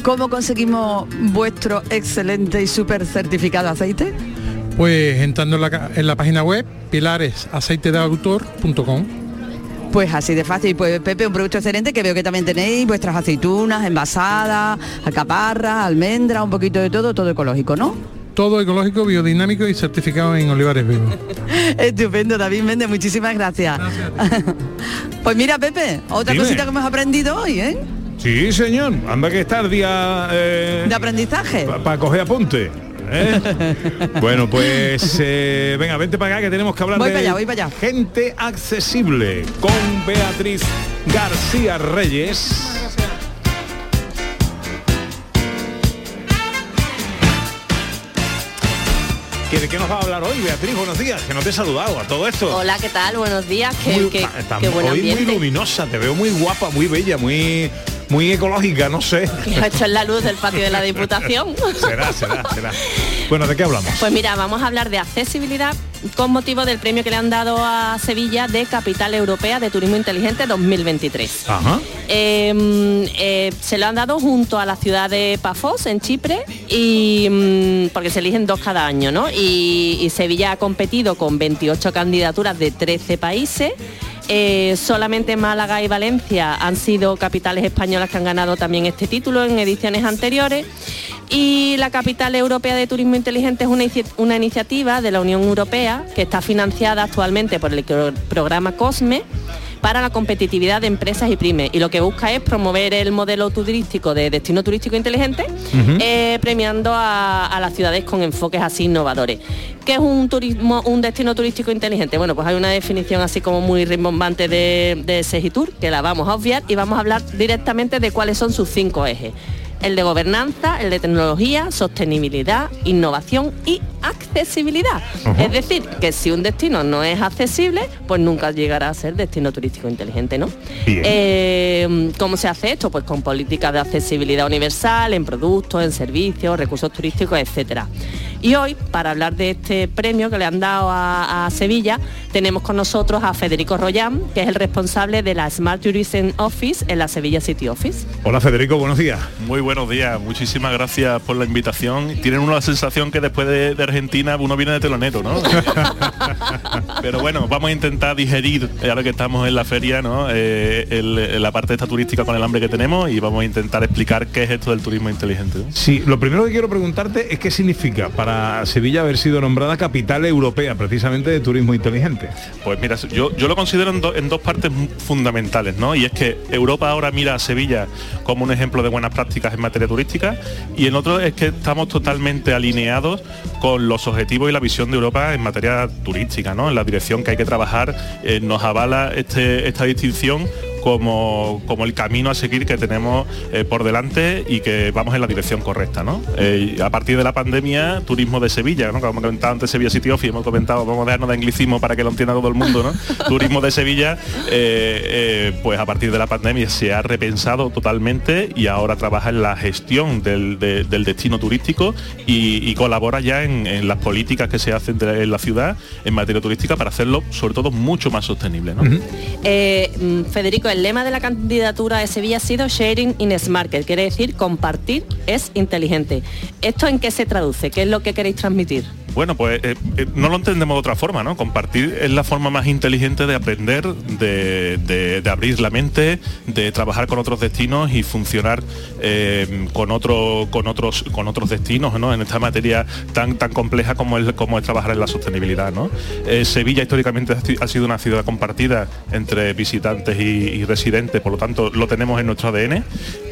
¿Cómo conseguimos vuestro excelente y súper certificado aceite?
Pues entrando en la, ca- en la página web pilaresaceitedeautor.com.
Pues así de fácil. Pues Pepe, un producto excelente que veo que también tenéis vuestras aceitunas envasadas, alcaparras, almendras, un poquito de todo, todo ecológico, ¿no?
Todo ecológico, biodinámico y certificado en olivares vivos.
Estupendo, David Méndez, muchísimas gracias. pues mira, Pepe, otra
Dime.
cosita que hemos aprendido hoy, ¿eh?
Sí, señor. Anda que es tardía... Eh,
¿De aprendizaje?
Para coger apunte. ¿Eh? bueno, pues eh, venga, vente para acá que tenemos que hablar
voy
de
para allá, voy para allá.
gente accesible con Beatriz García Reyes. ¿De qué nos va a hablar hoy, Beatriz? Buenos días, que no te he saludado a todo esto.
Hola, ¿qué tal? Buenos días, qué,
muy, hoy muy luminosa, te veo muy guapa, muy bella, muy muy ecológica, no sé.
Que ha hecho en la luz del patio de la Diputación.
será, será, será. Bueno, ¿de qué hablamos?
Pues mira, vamos a hablar de accesibilidad con motivo del premio que le han dado a Sevilla de Capital Europea de Turismo Inteligente 2023.
Ajá.
Eh, se lo han dado junto a la ciudad de Pafos, en Chipre, y mm, porque se eligen dos cada año, ¿no? Y, y Sevilla ha competido con 28 candidaturas de 13 países. Eh, solamente Málaga y Valencia han sido capitales españolas que han ganado también este título en ediciones anteriores. Y la Capital Europea de Turismo Inteligente es una, una iniciativa de la Unión Europea que está financiada actualmente por el programa COSME para la competitividad de empresas y pymes y lo que busca es promover el modelo turístico de destino turístico inteligente eh, premiando a, a las ciudades con enfoques así innovadores. ¿Qué es un turismo, un destino turístico inteligente? Bueno, pues hay una definición así como muy rimbombante de, de Segitur, que la vamos a obviar y vamos a hablar directamente de cuáles son sus cinco ejes. El de gobernanza, el de tecnología, sostenibilidad, innovación y accesibilidad. Es decir, que si un destino no es accesible, pues nunca llegará a ser destino turístico inteligente, ¿no? Eh, ¿Cómo se hace esto? Pues con políticas de accesibilidad universal, en productos, en servicios, recursos turísticos, etcétera. Y hoy, para hablar de este premio que le han dado a, a Sevilla, tenemos con nosotros a Federico Royán, que es el responsable de la Smart Tourism Office en la Sevilla City Office.
Hola Federico, buenos días.
Muy buenos días, muchísimas gracias por la invitación. Tienen una sensación que después de, de Argentina uno viene de telonero, ¿no? Pero bueno, vamos a intentar digerir, eh, ahora que estamos en la feria, ¿no? Eh, el- la parte esta turística con el hambre que tenemos y vamos a intentar explicar qué es esto del turismo inteligente. ¿no?
Sí, lo primero que quiero preguntarte es qué significa para Sevilla haber sido nombrada capital europea precisamente de turismo inteligente.
Pues mira, yo, yo lo considero en, do- en dos partes fundamentales, ¿no? Y es que Europa ahora mira a Sevilla como un ejemplo de buenas prácticas en materia turística y en otro es que estamos totalmente alineados con los objetivos y la visión de Europa en materia turística, ¿no? En la dirección que hay que trabajar eh, nos avala este, esta distinción como, como el camino a seguir que tenemos eh, por delante y que vamos en la dirección correcta. ¿no? Eh, y a partir de la pandemia, turismo de Sevilla, ¿no? como comentaba antes Sevilla City Office, hemos comentado, vamos a dejarnos de anglicismo para que lo entienda todo el mundo, ¿no? turismo de Sevilla, eh, eh, pues a partir de la pandemia se ha repensado totalmente y ahora trabaja en la gestión del, de- del destino turístico y, y colabora ya en, en las políticas que se hacen de- en la ciudad en materia turística para hacerlo sobre todo mucho más sostenible. ¿no?
Eh, mm, Federico, el lema de la candidatura de Sevilla ha sido Sharing in Smart, que quiere decir compartir es inteligente. ¿Esto en qué se traduce? ¿Qué es lo que queréis transmitir?
Bueno, pues eh, eh, no lo entendemos de otra forma, ¿no? Compartir es la forma más inteligente de aprender, de, abrir la mente, de trabajar con otros destinos y funcionar eh, con, otro, con, otros, con otros destinos, ¿no? En esta materia tan, tan compleja como es, como es trabajar en la sostenibilidad, ¿no? Sevilla históricamente ha si- ha sido una ciudad compartida entre visitantes y residentes, por lo tanto lo tenemos en nuestro ADN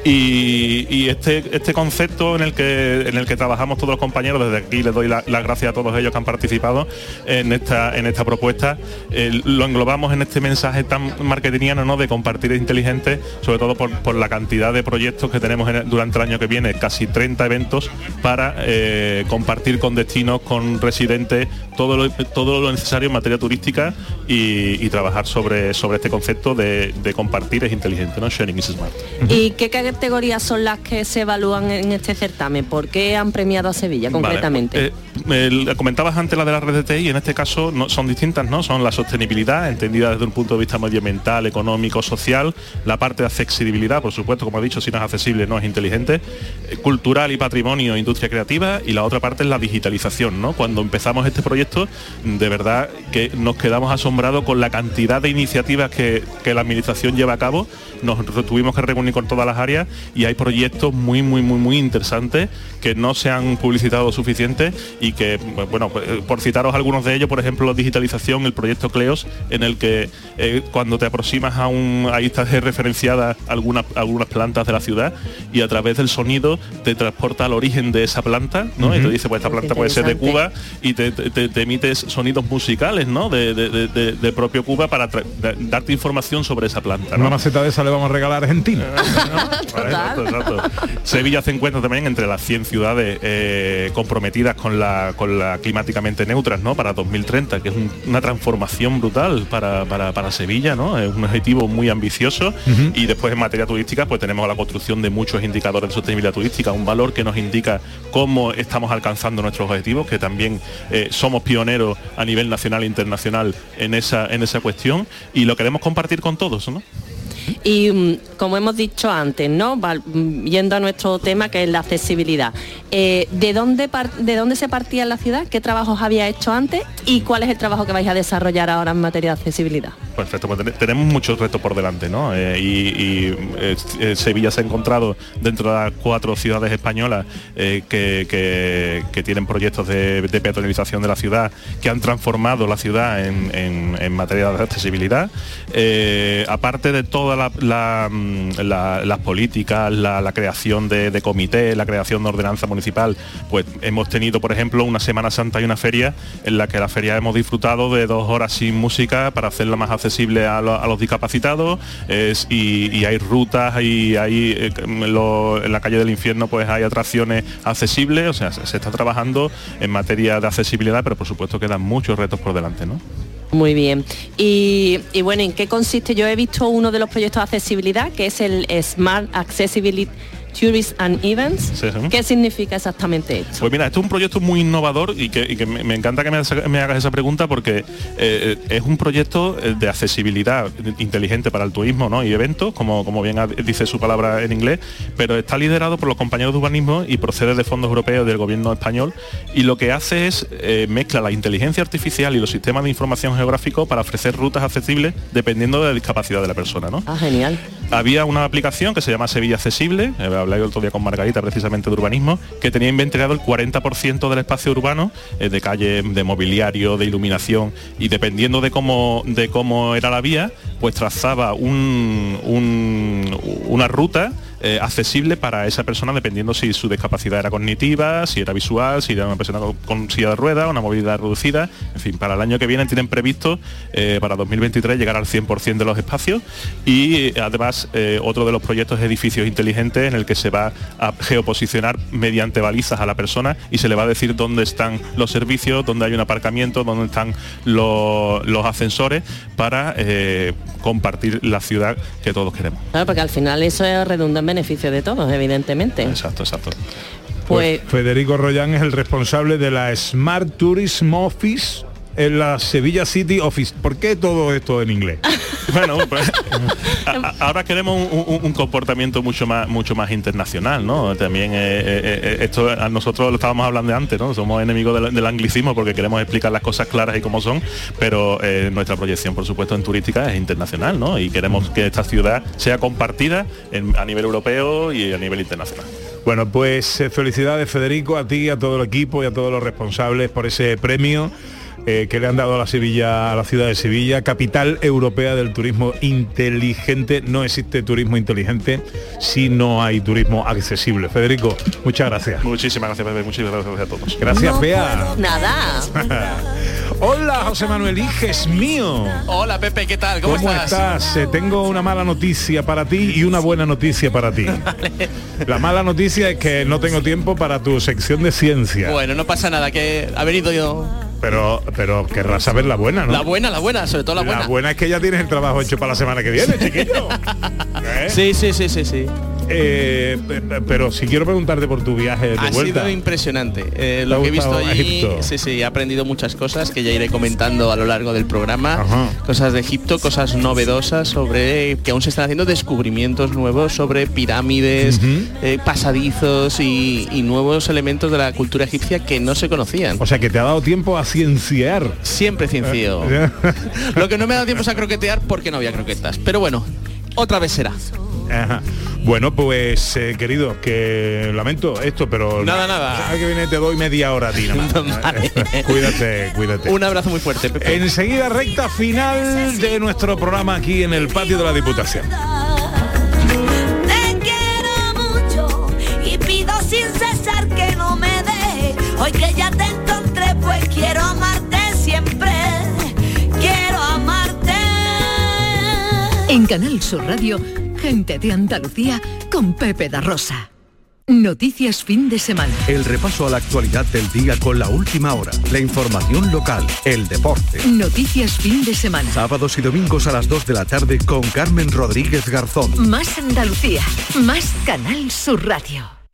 y, este, este concepto en el, que, en el que trabajamos todos los compañeros, desde aquí les doy la- las gracias a todos ellos que han participado en esta, en esta propuesta, eh, lo englobamos en este mensaje tan marketingiano ¿no? de compartir inteligente, sobre todo por, por la cantidad de proyectos que tenemos durante el año que viene, casi 30 eventos para eh, compartir con destinos, con residentes, todo lo, todo lo necesario en materia turística y, trabajar sobre, sobre este concepto de compartir es inteligente, ¿no? Sharing is smart.
¿Y qué categorías son las que se evalúan en este certamen? ¿Por qué han premiado a Sevilla
Vale,
concretamente?
eh, el- comentabas antes la de la red de TI en este caso no, son distintas, ¿no? Son la sostenibilidad, entendida desde un punto de vista medioambiental, económico, social, la parte de accesibilidad, por supuesto, como he dicho, si no es accesible no es inteligente, eh, cultural y patrimonio, industria creativa, y la otra parte es la digitalización, ¿no? Cuando empezamos este proyecto, de verdad que nos quedamos asombrados con la cantidad de iniciativas que, que la administración lleva a cabo, nos tuvimos que reunir con todas las áreas y hay proyectos muy, muy, muy, muy interesantes que no se han publicitado suficiente y que, bueno, pues, eh, por citaros algunos de ellos, por ejemplo, digitalización, el proyecto Cleos, en el que eh, cuando te aproximas a un, ahí estás referenciadas algunas, algunas plantas de la ciudad y a través del sonido te transporta al origen de esa planta, ¿no? Y te dice, pues esta planta puede ser de Cuba y te, te- te- te emites sonidos musicales, ¿no? De, de- de- propio Cuba para darte información sobre esa planta, ¿no?
Una maceta de esa le vamos a regalar a Argentina.
Exacto, exacto. Sevilla se encuentra también entre las 100 ciudades eh, comprometidas con la, con la climáticamente neutras, ¿no? Para 2030, que es un- una transformación brutal para, para- para Sevilla, ¿no? Es un objetivo muy ambicioso y después en materia turística pues tenemos la construcción de muchos indicadores de sostenibilidad turística, un valor que nos indica cómo estamos alcanzando nuestros objetivos, que también eh, somos pioneros a nivel nacional e internacional en esa, en esa cuestión y lo queremos compartir con todos, ¿no?
Y mm, como hemos dicho antes, ¿no? Mm, Yendo a nuestro tema que es la accesibilidad. eh, ¿de, dónde ¿De dónde se partía la ciudad? ¿Qué trabajos había hecho antes? ¿Y cuál es el trabajo que vais a desarrollar ahora en materia de accesibilidad?
Perfecto, pues ten- tenemos muchos retos por delante, ¿no? Eh, y eh, Sevilla se ha encontrado dentro de las cuatro ciudades españolas que, que- tienen proyectos de, de peatonalización de la ciudad, que han transformado la ciudad en, en- materia de accesibilidad. Aparte de mm, la- las políticas, la, creación de, de comités, la creación de ordenanza municipal, pues hemos tenido, por ejemplo, una Semana Santa y una feria en la que la feria hemos disfrutado de dos horas sin música para hacerla más accesible a, lo- a los discapacitados es- y, hay rutas y hay eh, en la calle del infierno pues hay atracciones accesibles, o sea, se, se está trabajando en materia de accesibilidad, pero por supuesto quedan muchos retos por delante, ¿no?
Muy bien. Y, bueno, ¿en qué consiste? Yo he visto uno de los proyectos de accesibilidad, que es el Smart Accessibility Tourists and Events.
Sí, sí.
¿Qué significa exactamente esto?
Pues mira, esto es un proyecto muy innovador y que, y que me, me encanta que me, hagas- me hagas esa pregunta porque eh, es un proyecto eh, de accesibilidad inteligente para el turismo ¿no? y eventos, como, como bien dice su palabra en inglés, pero está liderado por los compañeros de urbanismo y procede de fondos europeos del gobierno español y lo que hace es eh, mezcla la inteligencia artificial y los sistemas de información geográfico para ofrecer rutas accesibles dependiendo de la discapacidad de la persona. ¿no?
Ah, genial.
había una aplicación que se llama Sevilla Accesible, eh, hablé el otro día con Margarita precisamente de urbanismo, que tenía inventariado el 40% del espacio urbano, eh, de calle, de mobiliario, de iluminación, y dependiendo de cómo, de cómo era la vía, pues trazaba un- un- una ruta eh, accesible para esa persona dependiendo si su discapacidad era cognitiva, si era visual, si era una persona con, silla de ruedas, una movilidad reducida, en fin, para el año que viene tienen previsto eh, para 2023 llegar al 100% de los espacios y eh, además otro de los proyectos es edificios inteligentes en el que se va a geoposicionar mediante balizas a la persona y se le va a decir dónde están los servicios, dónde hay un aparcamiento, dónde están los, ascensores para compartir la ciudad que todos queremos.
Claro, porque al final eso es redunda en beneficio de todos, evidentemente.
Exacto, exacto.
Pues
Federico Royán es el responsable de la Smart Tourism Office en la Sevilla City Office. ¿Por qué todo esto en inglés?
Bueno, pues, a- a- ahora queremos un, un- un comportamiento mucho más mucho más internacional, ¿no? También eh, eh, eh, esto a nosotros lo estábamos hablando antes, ¿no? Somos enemigos del, del anglicismo porque queremos explicar las cosas claras y cómo son, pero eh, nuestra proyección, por supuesto, en turística es internacional, ¿no? Y queremos que esta ciudad sea compartida en- a nivel europeo y a nivel internacional.
Bueno, pues felicidades Federico, a ti, a todo el equipo y a todos los responsables por ese premio eh, que le han dado a la Sevilla, a la ciudad de Sevilla, capital europea del turismo inteligente. No existe turismo inteligente si no hay turismo accesible. Federico, muchas gracias.
Muchísimas gracias, Pepe, muchísimas gracias a todos.
Gracias, Bea.
Nada.
Hola, José Manuel, hijes mío.
Hola Pepe, ¿qué tal? ¿Cómo,
¿Cómo estás? Eh, tengo una mala noticia para ti y una buena noticia para ti. La mala noticia es que no tengo tiempo para tu sección de ciencia.
Bueno, no pasa nada, que ha venido yo.
Pero, pero querrás saber la buena, ¿no?
La buena, la buena, sobre todo la buena.
La buena es que ya tienes el trabajo hecho para la semana que viene, chiquillo. ¿Eh?
Sí, sí, sí, sí, sí.
Eh, pe- pero si quiero preguntarte por tu viaje de
Ha
vuelta.
sido impresionante. Eh,
¿Te
lo
ha
que he visto allí, sí, sí, he aprendido muchas cosas que ya iré comentando a lo largo del programa. Cosas de Egipto, cosas novedosas sobre que aún se están haciendo descubrimientos nuevos sobre pirámides, eh, pasadizos y, y nuevos elementos de la cultura egipcia que no se conocían.
O sea que te ha dado tiempo a cienciar.
Siempre ciencio. Lo que no me ha dado tiempo es a croquetear porque no había croquetas. Pero bueno, otra vez será.
Ajá. Bueno, pues eh, querido, que lamento esto, pero
Nada, nada.
que viene te doy media hora a ti nada más. cuídate, cuídate.
Un abrazo muy fuerte, Pepe.
Enseguida recta final de nuestro programa aquí en el patio de la Diputación.
Te quiero mucho y pido sin cesar que no me dejes. Hoy que ya te encontré, pues quiero amarte siempre. Quiero amarte.
En Canal Sur Radio, gente de Andalucía con Pepe da Rosa. Noticias fin de semana.
El repaso a la actualidad del día con la última hora, la información local, el deporte.
Noticias fin de semana.
Sábados y domingos a las 2 de la tarde con Carmen Rodríguez Garzón.
Más Andalucía, más Canal Sur Radio.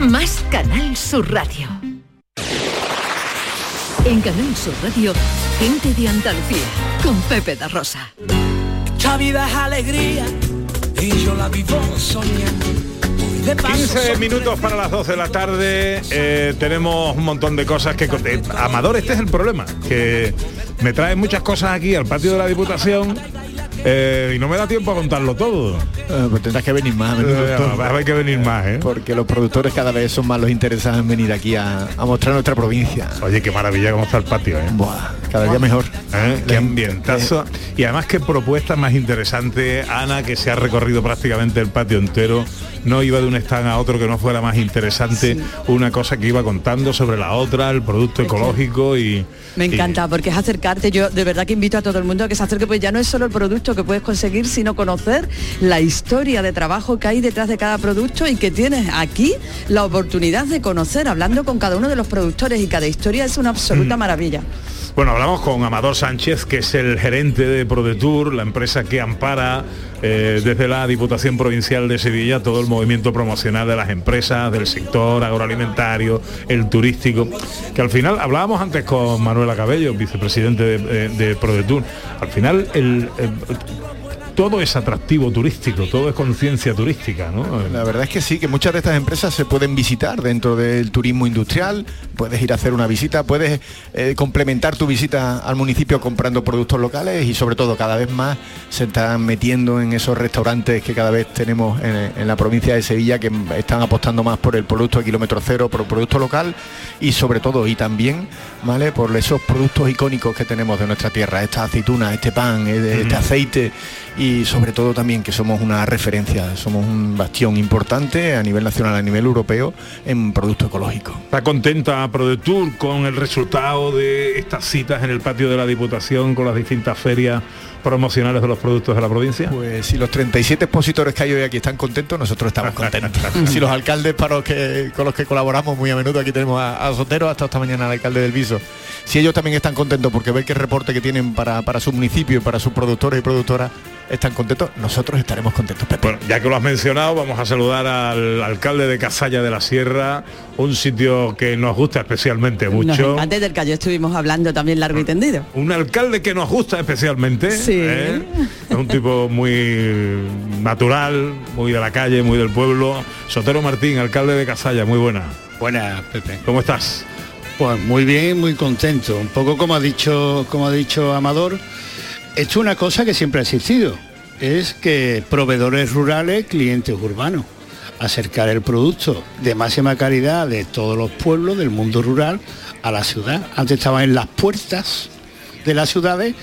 más Canal Sur Radio. En Canal Sur Radio, gente de Andalucía, con Pepe da Rosa.
Esta vida es alegría y yo la vivo soñando. Voy de paso
15
sobre-
minutos para las 12 de la tarde. eh, tenemos un montón de cosas que... eh, Amador, este es el problema. Que me trae muchas cosas aquí al patio de la Diputación eh, y no me da tiempo a contarlo todo.
pues tendrás que venir más a menudo.
Eh,
Tom.
hay que venir más, ¿eh?
Porque los productores cada vez son más los interesados en venir aquí a, a mostrar nuestra provincia.
Oye, qué maravilla cómo está el patio, ¿eh?
cada día mejor.
¿Eh? Qué ambientazo. Y además qué propuesta más interesante, Ana, que se ha recorrido prácticamente el patio entero. No iba de un stand a otro que no fuera más interesante. Una cosa que iba contando sobre la otra, el producto ecológico y...
Me
y-
encanta porque es acercarte, yo de verdad que invito a todo el mundo a que se acerque, pues ya no es solo el producto que puedes conseguir, sino conocer la historia de trabajo que hay detrás de cada producto y que tienes aquí la oportunidad de conocer, hablando con cada uno de los productores y cada historia es una absoluta
Mm.
maravilla.
Bueno, hablamos con Amador Sánchez, que es el gerente de ProDetour, la empresa que ampara eh, desde la Diputación Provincial de Sevilla todo el movimiento promocional de las empresas, del sector agroalimentario, el turístico, que al final hablábamos antes con Manuela Cabello, vicepresidente de, de- de ProDetour, al final el- todo es atractivo turístico, todo es conciencia turística, ¿no?
La verdad es que sí, que muchas de estas empresas se pueden visitar dentro del turismo industrial, puedes ir a hacer una visita, puedes eh, complementar tu visita al municipio comprando productos locales y sobre todo cada vez más se están metiendo en esos restaurantes que cada vez tenemos en, en la provincia de Sevilla que están apostando más por el producto de kilómetro cero, por el producto local y sobre todo y también, ¿vale? Por esos productos icónicos que tenemos de nuestra tierra, esta aceituna, este pan, eh, este aceite y sobre todo también que somos una referencia, somos un bastión importante a nivel nacional, a nivel europeo en producto ecológico.
¿Está contenta ProDetour con el resultado de estas citas en el patio de la Diputación con las distintas ferias promocionales de los productos de la provincia?
Pues si los 37 expositores que hay hoy aquí están contentos, nosotros estamos contentos. si los alcaldes para los que, con los que colaboramos muy a menudo, aquí tenemos a, a Sotero, hasta esta mañana al alcalde del Viso, si ellos también están contentos porque ver qué reporte que tienen para, para su municipio y para sus productores y productoras están contentos, nosotros estaremos contentos. Pepe.
Bueno, ya que lo has mencionado, vamos a saludar al alcalde de Casalla de la Sierra, un sitio que nos gusta especialmente
Nos
mucho.
encanta del que ayer estuvimos hablando también largo y tendido.
Un alcalde que nos gusta especialmente.
Sí.
¿eh? Es un tipo muy natural, muy de la calle, muy del pueblo. Sotero Martín, alcalde de Casalla, muy buena.
Buenas, Pepe.
¿Cómo estás?
Pues muy bien, muy contento. Un poco como ha dicho, como ha dicho Amador, es una cosa que siempre ha existido. Es que proveedores rurales, clientes urbanos. Acercar el producto de máxima calidad de todos los pueblos del mundo rural a la ciudad. Antes estaban en las puertas de las ciudades,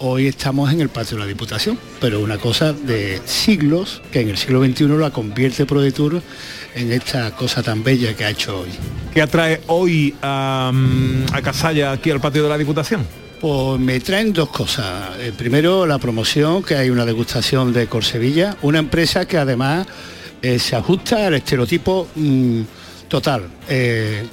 hoy estamos en el patio de la Diputación. Pero una cosa de siglos que en el siglo XXI la convierte ProDetour en esta cosa tan bella que ha hecho hoy.
¿Qué atrae hoy a, mm, a Casalla aquí al patio de la Diputación?
Pues me traen dos cosas. Eh, primero, la promoción, que hay una degustación de Corsevilla, una empresa que además eh, se ajusta al estereotipo mm, total. Eh,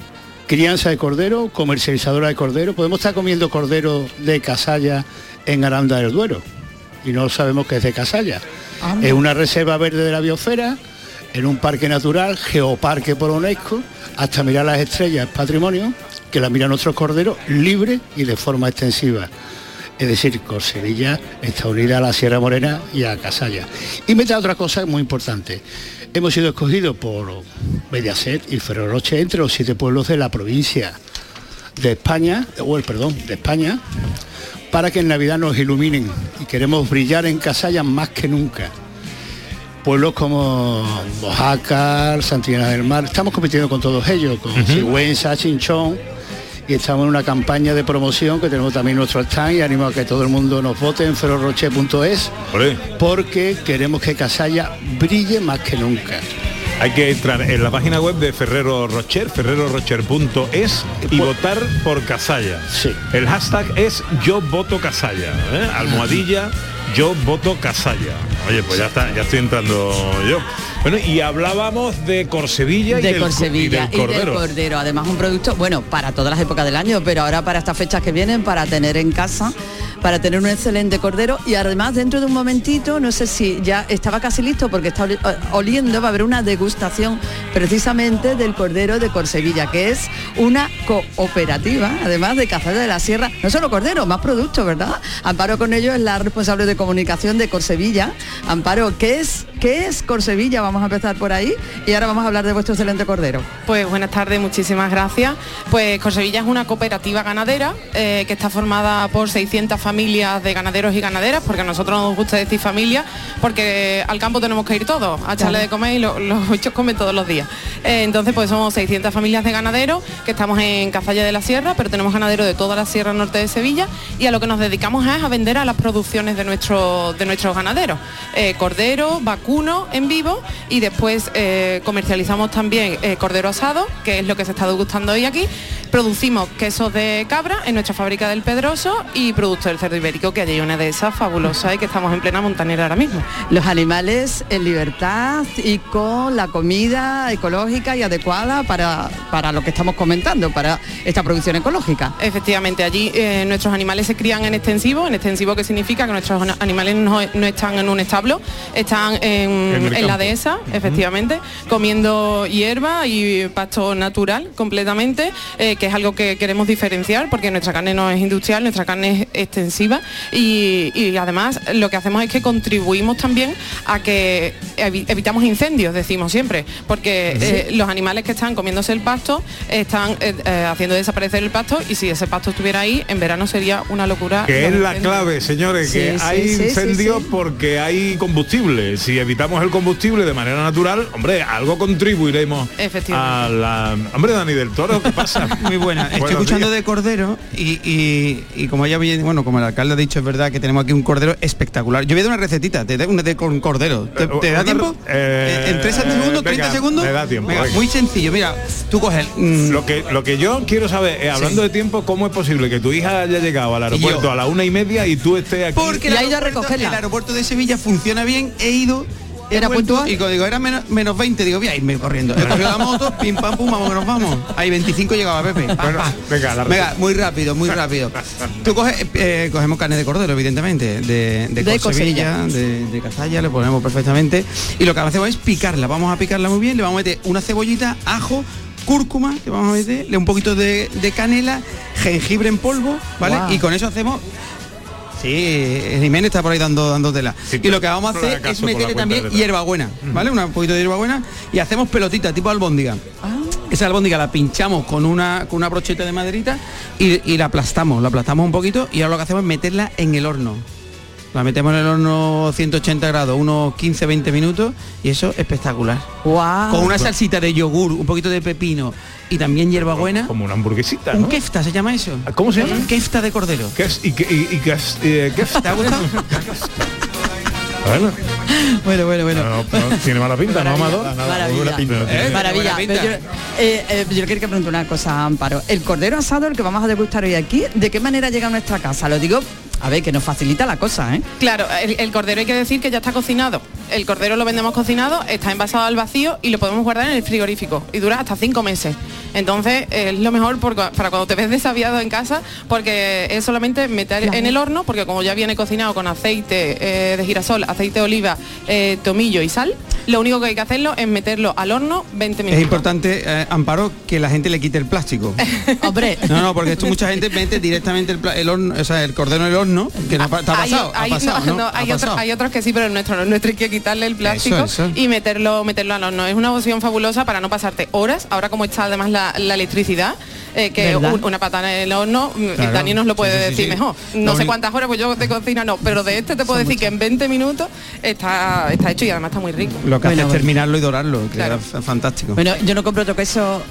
crianza de cordero, comercializadora de cordero. Podemos estar comiendo cordero de Casalla en Aranda del Duero y no sabemos que es de Casalla. Es una reserva verde de la biosfera, en un parque natural, geoparque por UNESCO, hasta mirar las estrellas, patrimonio, que la miran nuestros corderos libre y de forma extensiva. Es decir, Corsevilla está unida a la Sierra Morena y a Casalla. Y me da otra cosa muy importante. Hemos sido escogidos por Mediaset y Ferrero Rocher entre los siete pueblos de la provincia de España, o el perdón, de España, para que en Navidad nos iluminen y queremos brillar en Casalla más que nunca. Pueblos como Oaxaca, Santillana del Mar, estamos compitiendo con todos ellos, con
Ujú.
Sigüenza, Chinchón, y estamos en una campaña de promoción que tenemos también nuestro stand y animo a que todo el mundo nos vote en ferroroche.es porque queremos que Casalla brille más que nunca.
Hay que entrar en la página web de Ferrero Rocher, ferrerorocher.es y votar por Casalla. El hashtag es yo voto Casalla. ¿eh? Almohadilla, yo voto Casalla. Oye, pues ya está, ya estoy entrando yo. Bueno, y hablábamos de Corsevilla y,
de
del, co-
Corsevilla
y del cordero.
cordero. Además un producto, bueno, para todas las épocas del año, pero ahora para estas fechas que vienen, para tener en casa, para tener un excelente cordero y además dentro de un momentito, no sé si ya estaba casi listo porque está oli- oliendo, va a haber una degustación precisamente del cordero de Corsevilla, que es una cooperativa, además de Cazalla de la Sierra, no solo cordero, más productos, ¿verdad? Amparo con ello es la responsable de comunicación de Corsevilla. Amparo, ¿qué es, qué es Corsevilla? Vamos a empezar por ahí y ahora vamos a hablar de vuestro excelente cordero.
Pues buenas tardes, muchísimas gracias. Pues Corsevilla es una cooperativa ganadera eh, que está formada por 600 familias de ganaderos y ganaderas, porque a nosotros nos gusta decir familia, porque al campo tenemos que ir todos, a echarle de comer y lo- los bichos comen todos los días. Eh, entonces pues somos 600 familias de ganaderos que estamos en Cazalla de la Sierra, pero tenemos ganaderos de toda la Sierra Norte de Sevilla y a lo que nos dedicamos es a vender a las producciones de, nuestro, de nuestros ganaderos. Eh, cordero, vacuno en vivo y después eh, comercializamos también cordero asado, que es lo que se está degustando hoy aquí. Producimos quesos de cabra en nuestra fábrica del Pedroso y productos del cerdo ibérico, que allí hay una de esas fabulosas y que estamos en plena montanera ahora mismo.
Los animales en libertad y con la comida ecológica y adecuada para, para lo que estamos comentando, para esta producción ecológica.
Efectivamente, allí eh, nuestros animales se crían en extensivo, en extensivo que significa que nuestros animales no, no están en un establo, están en,
En el
en la dehesa, efectivamente, comiendo hierba y pasto natural completamente, eh, que es algo que queremos diferenciar porque nuestra carne no es industrial, nuestra carne es extensiva y, y además lo que hacemos es que contribuimos también a que evi- evitamos incendios, decimos siempre, porque eh, los animales que están comiéndose el pasto están eh, eh, haciendo desaparecer el pasto y si ese pasto estuviera ahí, en verano sería una locura.
Que es la
incendios.
clave, señores,
Sí,
que
sí,
hay incendios
sí.
porque hay combustible. Si evitamos el combustible de manera natural, hombre, algo contribuiremos a la... Hombre, Dani del Toro, ¿qué pasa?
Muy buena. Estoy
Buenos
escuchando
días.
de cordero y, y- y como ya bien, bueno, como el alcalde ha dicho, es verdad que tenemos aquí un cordero espectacular. Yo voy a dar una recetita, te da una de con cordero. ¿Te, te da
una-
tiempo?
eh,
¿En 3 segundos, 30
venga,
segundos?
me da tiempo,
Venga,
venga.
muy sencillo, mira, tú coges el,
Lo que, lo que yo quiero saber, eh, hablando de tiempo, ¿cómo es posible que tu hija haya llegado al aeropuerto a la una y media y tú estés aquí?
Porque el aeropuerto, el aeropuerto de Sevilla funciona bien, he ido.
¿Era puntual?
Y digo, era menos, menos 20, digo, voy a irme corriendo. He cogido la moto, pim pam pum, vamos que nos vamos. Ahí 25 llegaba Pepe. Pa, pa.
venga, la
Venga, muy rápido, muy rápido. Tú coges, eh, cogemos carne de cordero, evidentemente, de, de,
De
de, de cazalla, le ponemos perfectamente. Y lo que hacemos es picarla, vamos a picarla muy bien, le vamos a meter una cebollita, ajo, cúrcuma, le vamos a meterle un poquito de, de canela, jengibre en polvo, ¿vale? Y con eso hacemos Sí, Jiménez está por ahí dando, dando tela. y lo que vamos a hacer es meterle también hierbabuena, ¿vale? Una- Un poquito de hierbabuena y hacemos pelotita, tipo albóndiga. Esa albóndiga la pinchamos con una, con una brocheta de maderita y, y la aplastamos, la aplastamos un poquito y ahora lo que hacemos es meterla en el horno. La metemos en el horno 180 grados, unos 15-20 minutos y eso es espectacular. Con una salsita de yogur, un poquito de pepino y también hierbabuena.
Como una hamburguesita,
Un kefta se llama eso.
¿Cómo se llama?
Kefta de cordero.
Eh. Bueno,
bueno, bueno, bueno.
no, no tiene mala pinta, ¿no, Amador?
Maravilla.
¿Eh?
Maravilla.
pinta.
Yo, eh, eh, yo quiero que pregunte una cosa, Amparo. El cordero asado, el que vamos a degustar hoy aquí, ¿de qué manera llega a nuestra casa? Lo digo, a ver, que nos facilita la cosa, ¿eh?
Claro, el, el cordero hay que decir que ya está cocinado. El cordero lo vendemos cocinado, está envasado al vacío y lo podemos guardar en el frigorífico y dura hasta cinco meses. Entonces es lo mejor por- para cuando te ves desaviado en casa porque es solamente meter en el horno porque como ya viene cocinado con aceite eh, de girasol, aceite de oliva, eh, tomillo y sal, lo único que hay que hacerlo es meterlo al horno 20
Es
minutos.
importante, eh, Amparo, que la gente le quite el plástico.
Hombre.
No, no, porque esto mucha gente mete directamente el, el horno, o sea, el cordero en el horno, no está
Hay-
pasado, ha
hay-
pasado,
no,
¿no?
no,
Ha
hay, otros,
pasado.
hay otros que sí, pero el nuestro no. El nuestro hay que quitarle el plástico
eso.
y meterlo, meterlo al horno. Es una opción fabulosa para no pasarte horas. Ahora como está además la, la electricidad, eh, que un- una patana en el horno, mm,
Claro.
Dani nos lo puede
Sí, sí, sí,
decir
sí.
mejor.
Lo
No sé cuántas horas, pues yo de cocina no, pero de este te puedo decir que en 20 minutos está, está hecho y además está muy rico.
Lo que hace
Bueno,
es terminarlo y dorarlo, que
Claro.
era fantástico.
Bueno, yo no compro otro queso,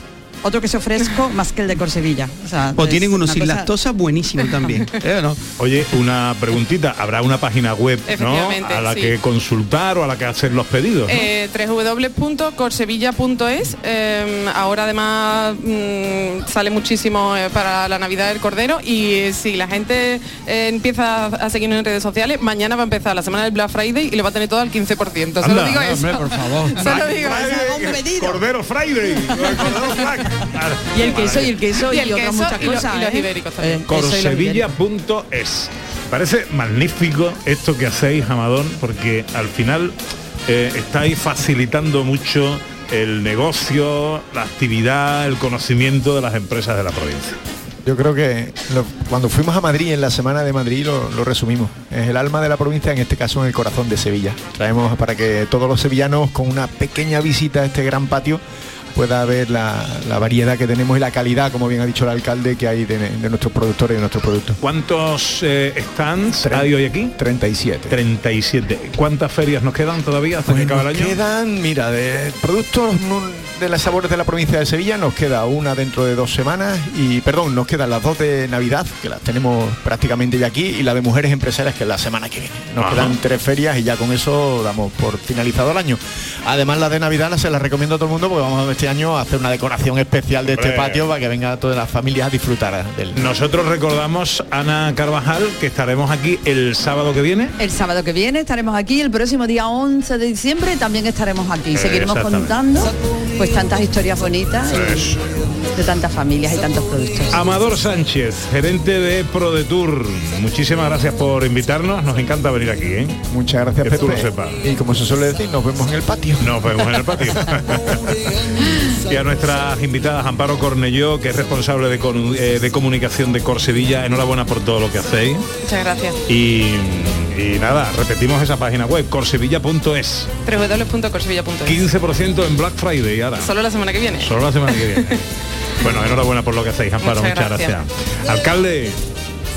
otro queso fresco más que el de Corsevilla. O, sea,
o tienen uno
una
sin
cosa-
lactosa buenísimo también. ¿eh no?
Oye, una preguntita, ¿habrá una página web ¿no? A la
sí.
que consultar o a la que hacer los pedidos? ¿no?
Eh, www.corsevilla.es eh, ahora además mm, sale muchísimo eh, para la Navidad del Cordero y eh, si la gente eh, empieza a seguirnos en redes sociales, mañana va a empezar la semana del Black Friday y le va a tener todo al 15%. Solo digo eso.
hombre, por favor.
Solo digo eso.
Cordero Friday. Cordero Black.
Y el queso, y el queso, y,
Y el
otras
queso
muchas
y lo-
cosas.
y los
¿eh?
ibéricos también.
Eh.
Corsevilla.es. Parece magnífico esto que hacéis, Amadón, porque al final eh, estáis facilitando mucho el negocio, la actividad, el conocimiento de las empresas de la provincia.
Yo creo que lo- cuando fuimos a Madrid en la semana de Madrid lo, lo resumimos. Es el alma de la provincia, en este caso en el corazón de Sevilla. Traemos para que todos los sevillanos con una pequeña visita a este gran patio pueda ver la, la variedad que tenemos y la calidad, como bien ha dicho el alcalde, que hay de, de nuestros productores y de nuestros productos.
¿Cuántos eh, stands hay hoy aquí?
37.
37. ¿Cuántas ferias nos quedan todavía hasta que acabe el año?
quedan, mira, de productos de las sabores de la provincia de Sevilla, nos queda una dentro de dos semanas y, perdón, nos quedan las dos de Navidad, que las tenemos prácticamente ya aquí, y la de mujeres empresarias, que es la semana que viene. Nos
Ajá.
quedan tres ferias y ya con eso damos por finalizado el año. Además, la de Navidad la se la recomiendo a todo el mundo porque vamos este año a hacer una decoración especial de este
Hombre.
patio para que venga todas las familias a disfrutar del...
Nosotros recordamos, Ana Carvajal, que estaremos aquí el sábado que viene.
El sábado que viene estaremos aquí, el próximo día 11 de diciembre también estaremos aquí. Seguiremos contando pues tantas historias bonitas y de tantas familias y tantos productos.
Amador Sánchez, gerente de ProDetour. Muchísimas gracias por invitarnos. Nos encanta venir aquí, ¿eh?
Muchas gracias,
Que tú lo sepas.
Y como se suele decir, nos vemos en el patio.
Nos vemos en el patio. y a nuestras invitadas, Amparo Cornelló, que es responsable de, con- eh, de comunicación de Corsevilla. Enhorabuena por todo lo que hacéis.
Muchas gracias.
Y, y nada, repetimos esa página web, corsevilla.es.
www.corsevilla.es
15% en Black Friday ahora.
Solo la semana que viene.
Solo la semana que viene. bueno, enhorabuena por lo que hacéis, Amparo.
Muchas
Muchas,
gracias.
gracias. Alcalde,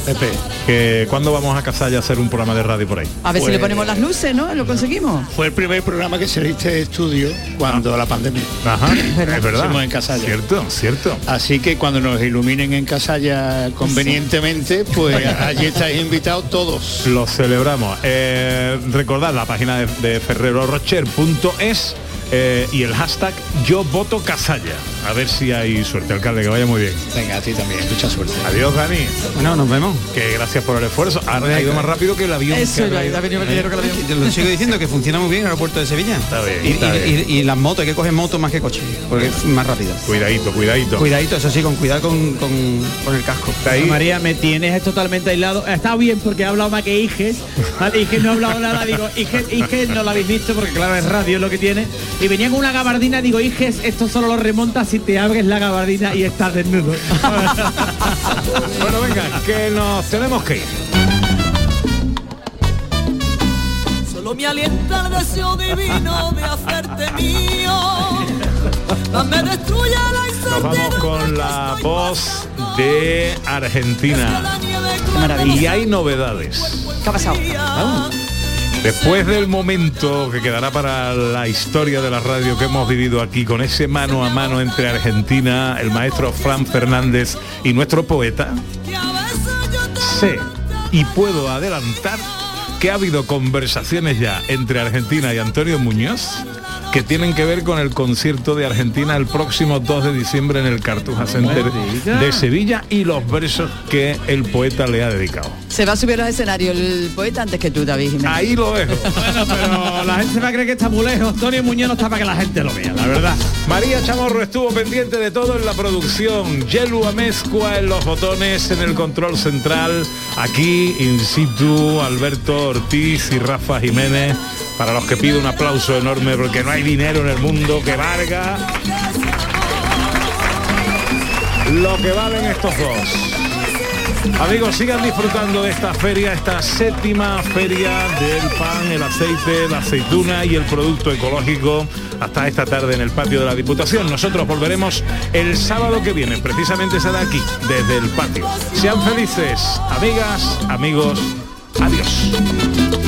Pepe, que ¿cuándo vamos a Casalla a hacer un programa de radio por ahí?
A ver si
Pues-
le ponemos las luces, ¿no? Lo conseguimos.
Fue el primer programa que se le hice de estudio cuando la pandemia.
Ajá, es verdad.
Hicimos en Casalla.
Cierto, cierto.
Así que cuando nos iluminen en Casalla convenientemente, pues allí estáis invitados todos.
Lo celebramos. Eh, recordad la página de, de ferrerorocher.es eh, y el hashtag yo voto Casalla. A ver si hay suerte, alcalde, que vaya muy bien.
Venga, a ti también, mucha suerte.
Adiós, Dani.
Bueno, nos vemos.
Que gracias por el esfuerzo. Ha, ha ido más rápido que el avión.
Eso,
que ha.
Yo lo sigo diciendo que funciona muy bien el aeropuerto de Sevilla.
Está bien,
Y,
está
y- y- y las motos, hay que coger motos más que coche, porque es más rápido.
Cuidadito, cuidadito.
Cuidadito, eso sí, con cuidado con, con, con el casco.
María, me tienes totalmente aislado. Está bien porque ha hablado más que Iges. ¿vale? Iges no ha hablado nada. Digo, Iges, Iges no lo habéis visto porque claro, es radio lo que tiene. Y venía con una gabardina. Digo, Iges, esto solo lo remonta si te abres la gabardina y estás desnudo.
bueno, venga, que nos tenemos que ir.
Solo me alienta el deseo divino de hacerte mío. No me destruya la
Nos vamos con la voz de Argentina. Y hay novedades.
¿Qué ha pasado?
Después del momento que quedará para la historia de la radio que hemos vivido aquí con ese mano a mano entre Argentina, el maestro Fran Fernández y nuestro poeta, sé y puedo adelantar que ha habido conversaciones ya entre Argentina y Antonio Muñoz que tienen que ver con el concierto de Argentina el próximo 2 de diciembre en el Cartuja Center de Sevilla y los versos que el poeta le ha dedicado.
Se va a subir a los escenarios el poeta antes que tú, David Jiménez.
Ahí lo dejo.
Bueno, pero la gente se va a creer que está muy lejos. Antonio Muñoz no está para que la gente lo vea, la verdad.
María Chamorro estuvo pendiente de todo en la producción. Yelu Amezcua en los botones, en el control central. Aquí, in situ, Alberto Ortiz y Rafa Jiménez. Para los que pido un aplauso enorme porque no hay dinero en el mundo que valga lo que valen estos dos. Amigos, sigan disfrutando de esta feria, esta séptima feria del pan, el aceite, la aceituna y el producto ecológico hasta esta tarde en el patio de la Diputación. Nosotros volveremos el sábado que viene, precisamente será aquí, desde el patio. Sean felices, amigas, amigos, adiós.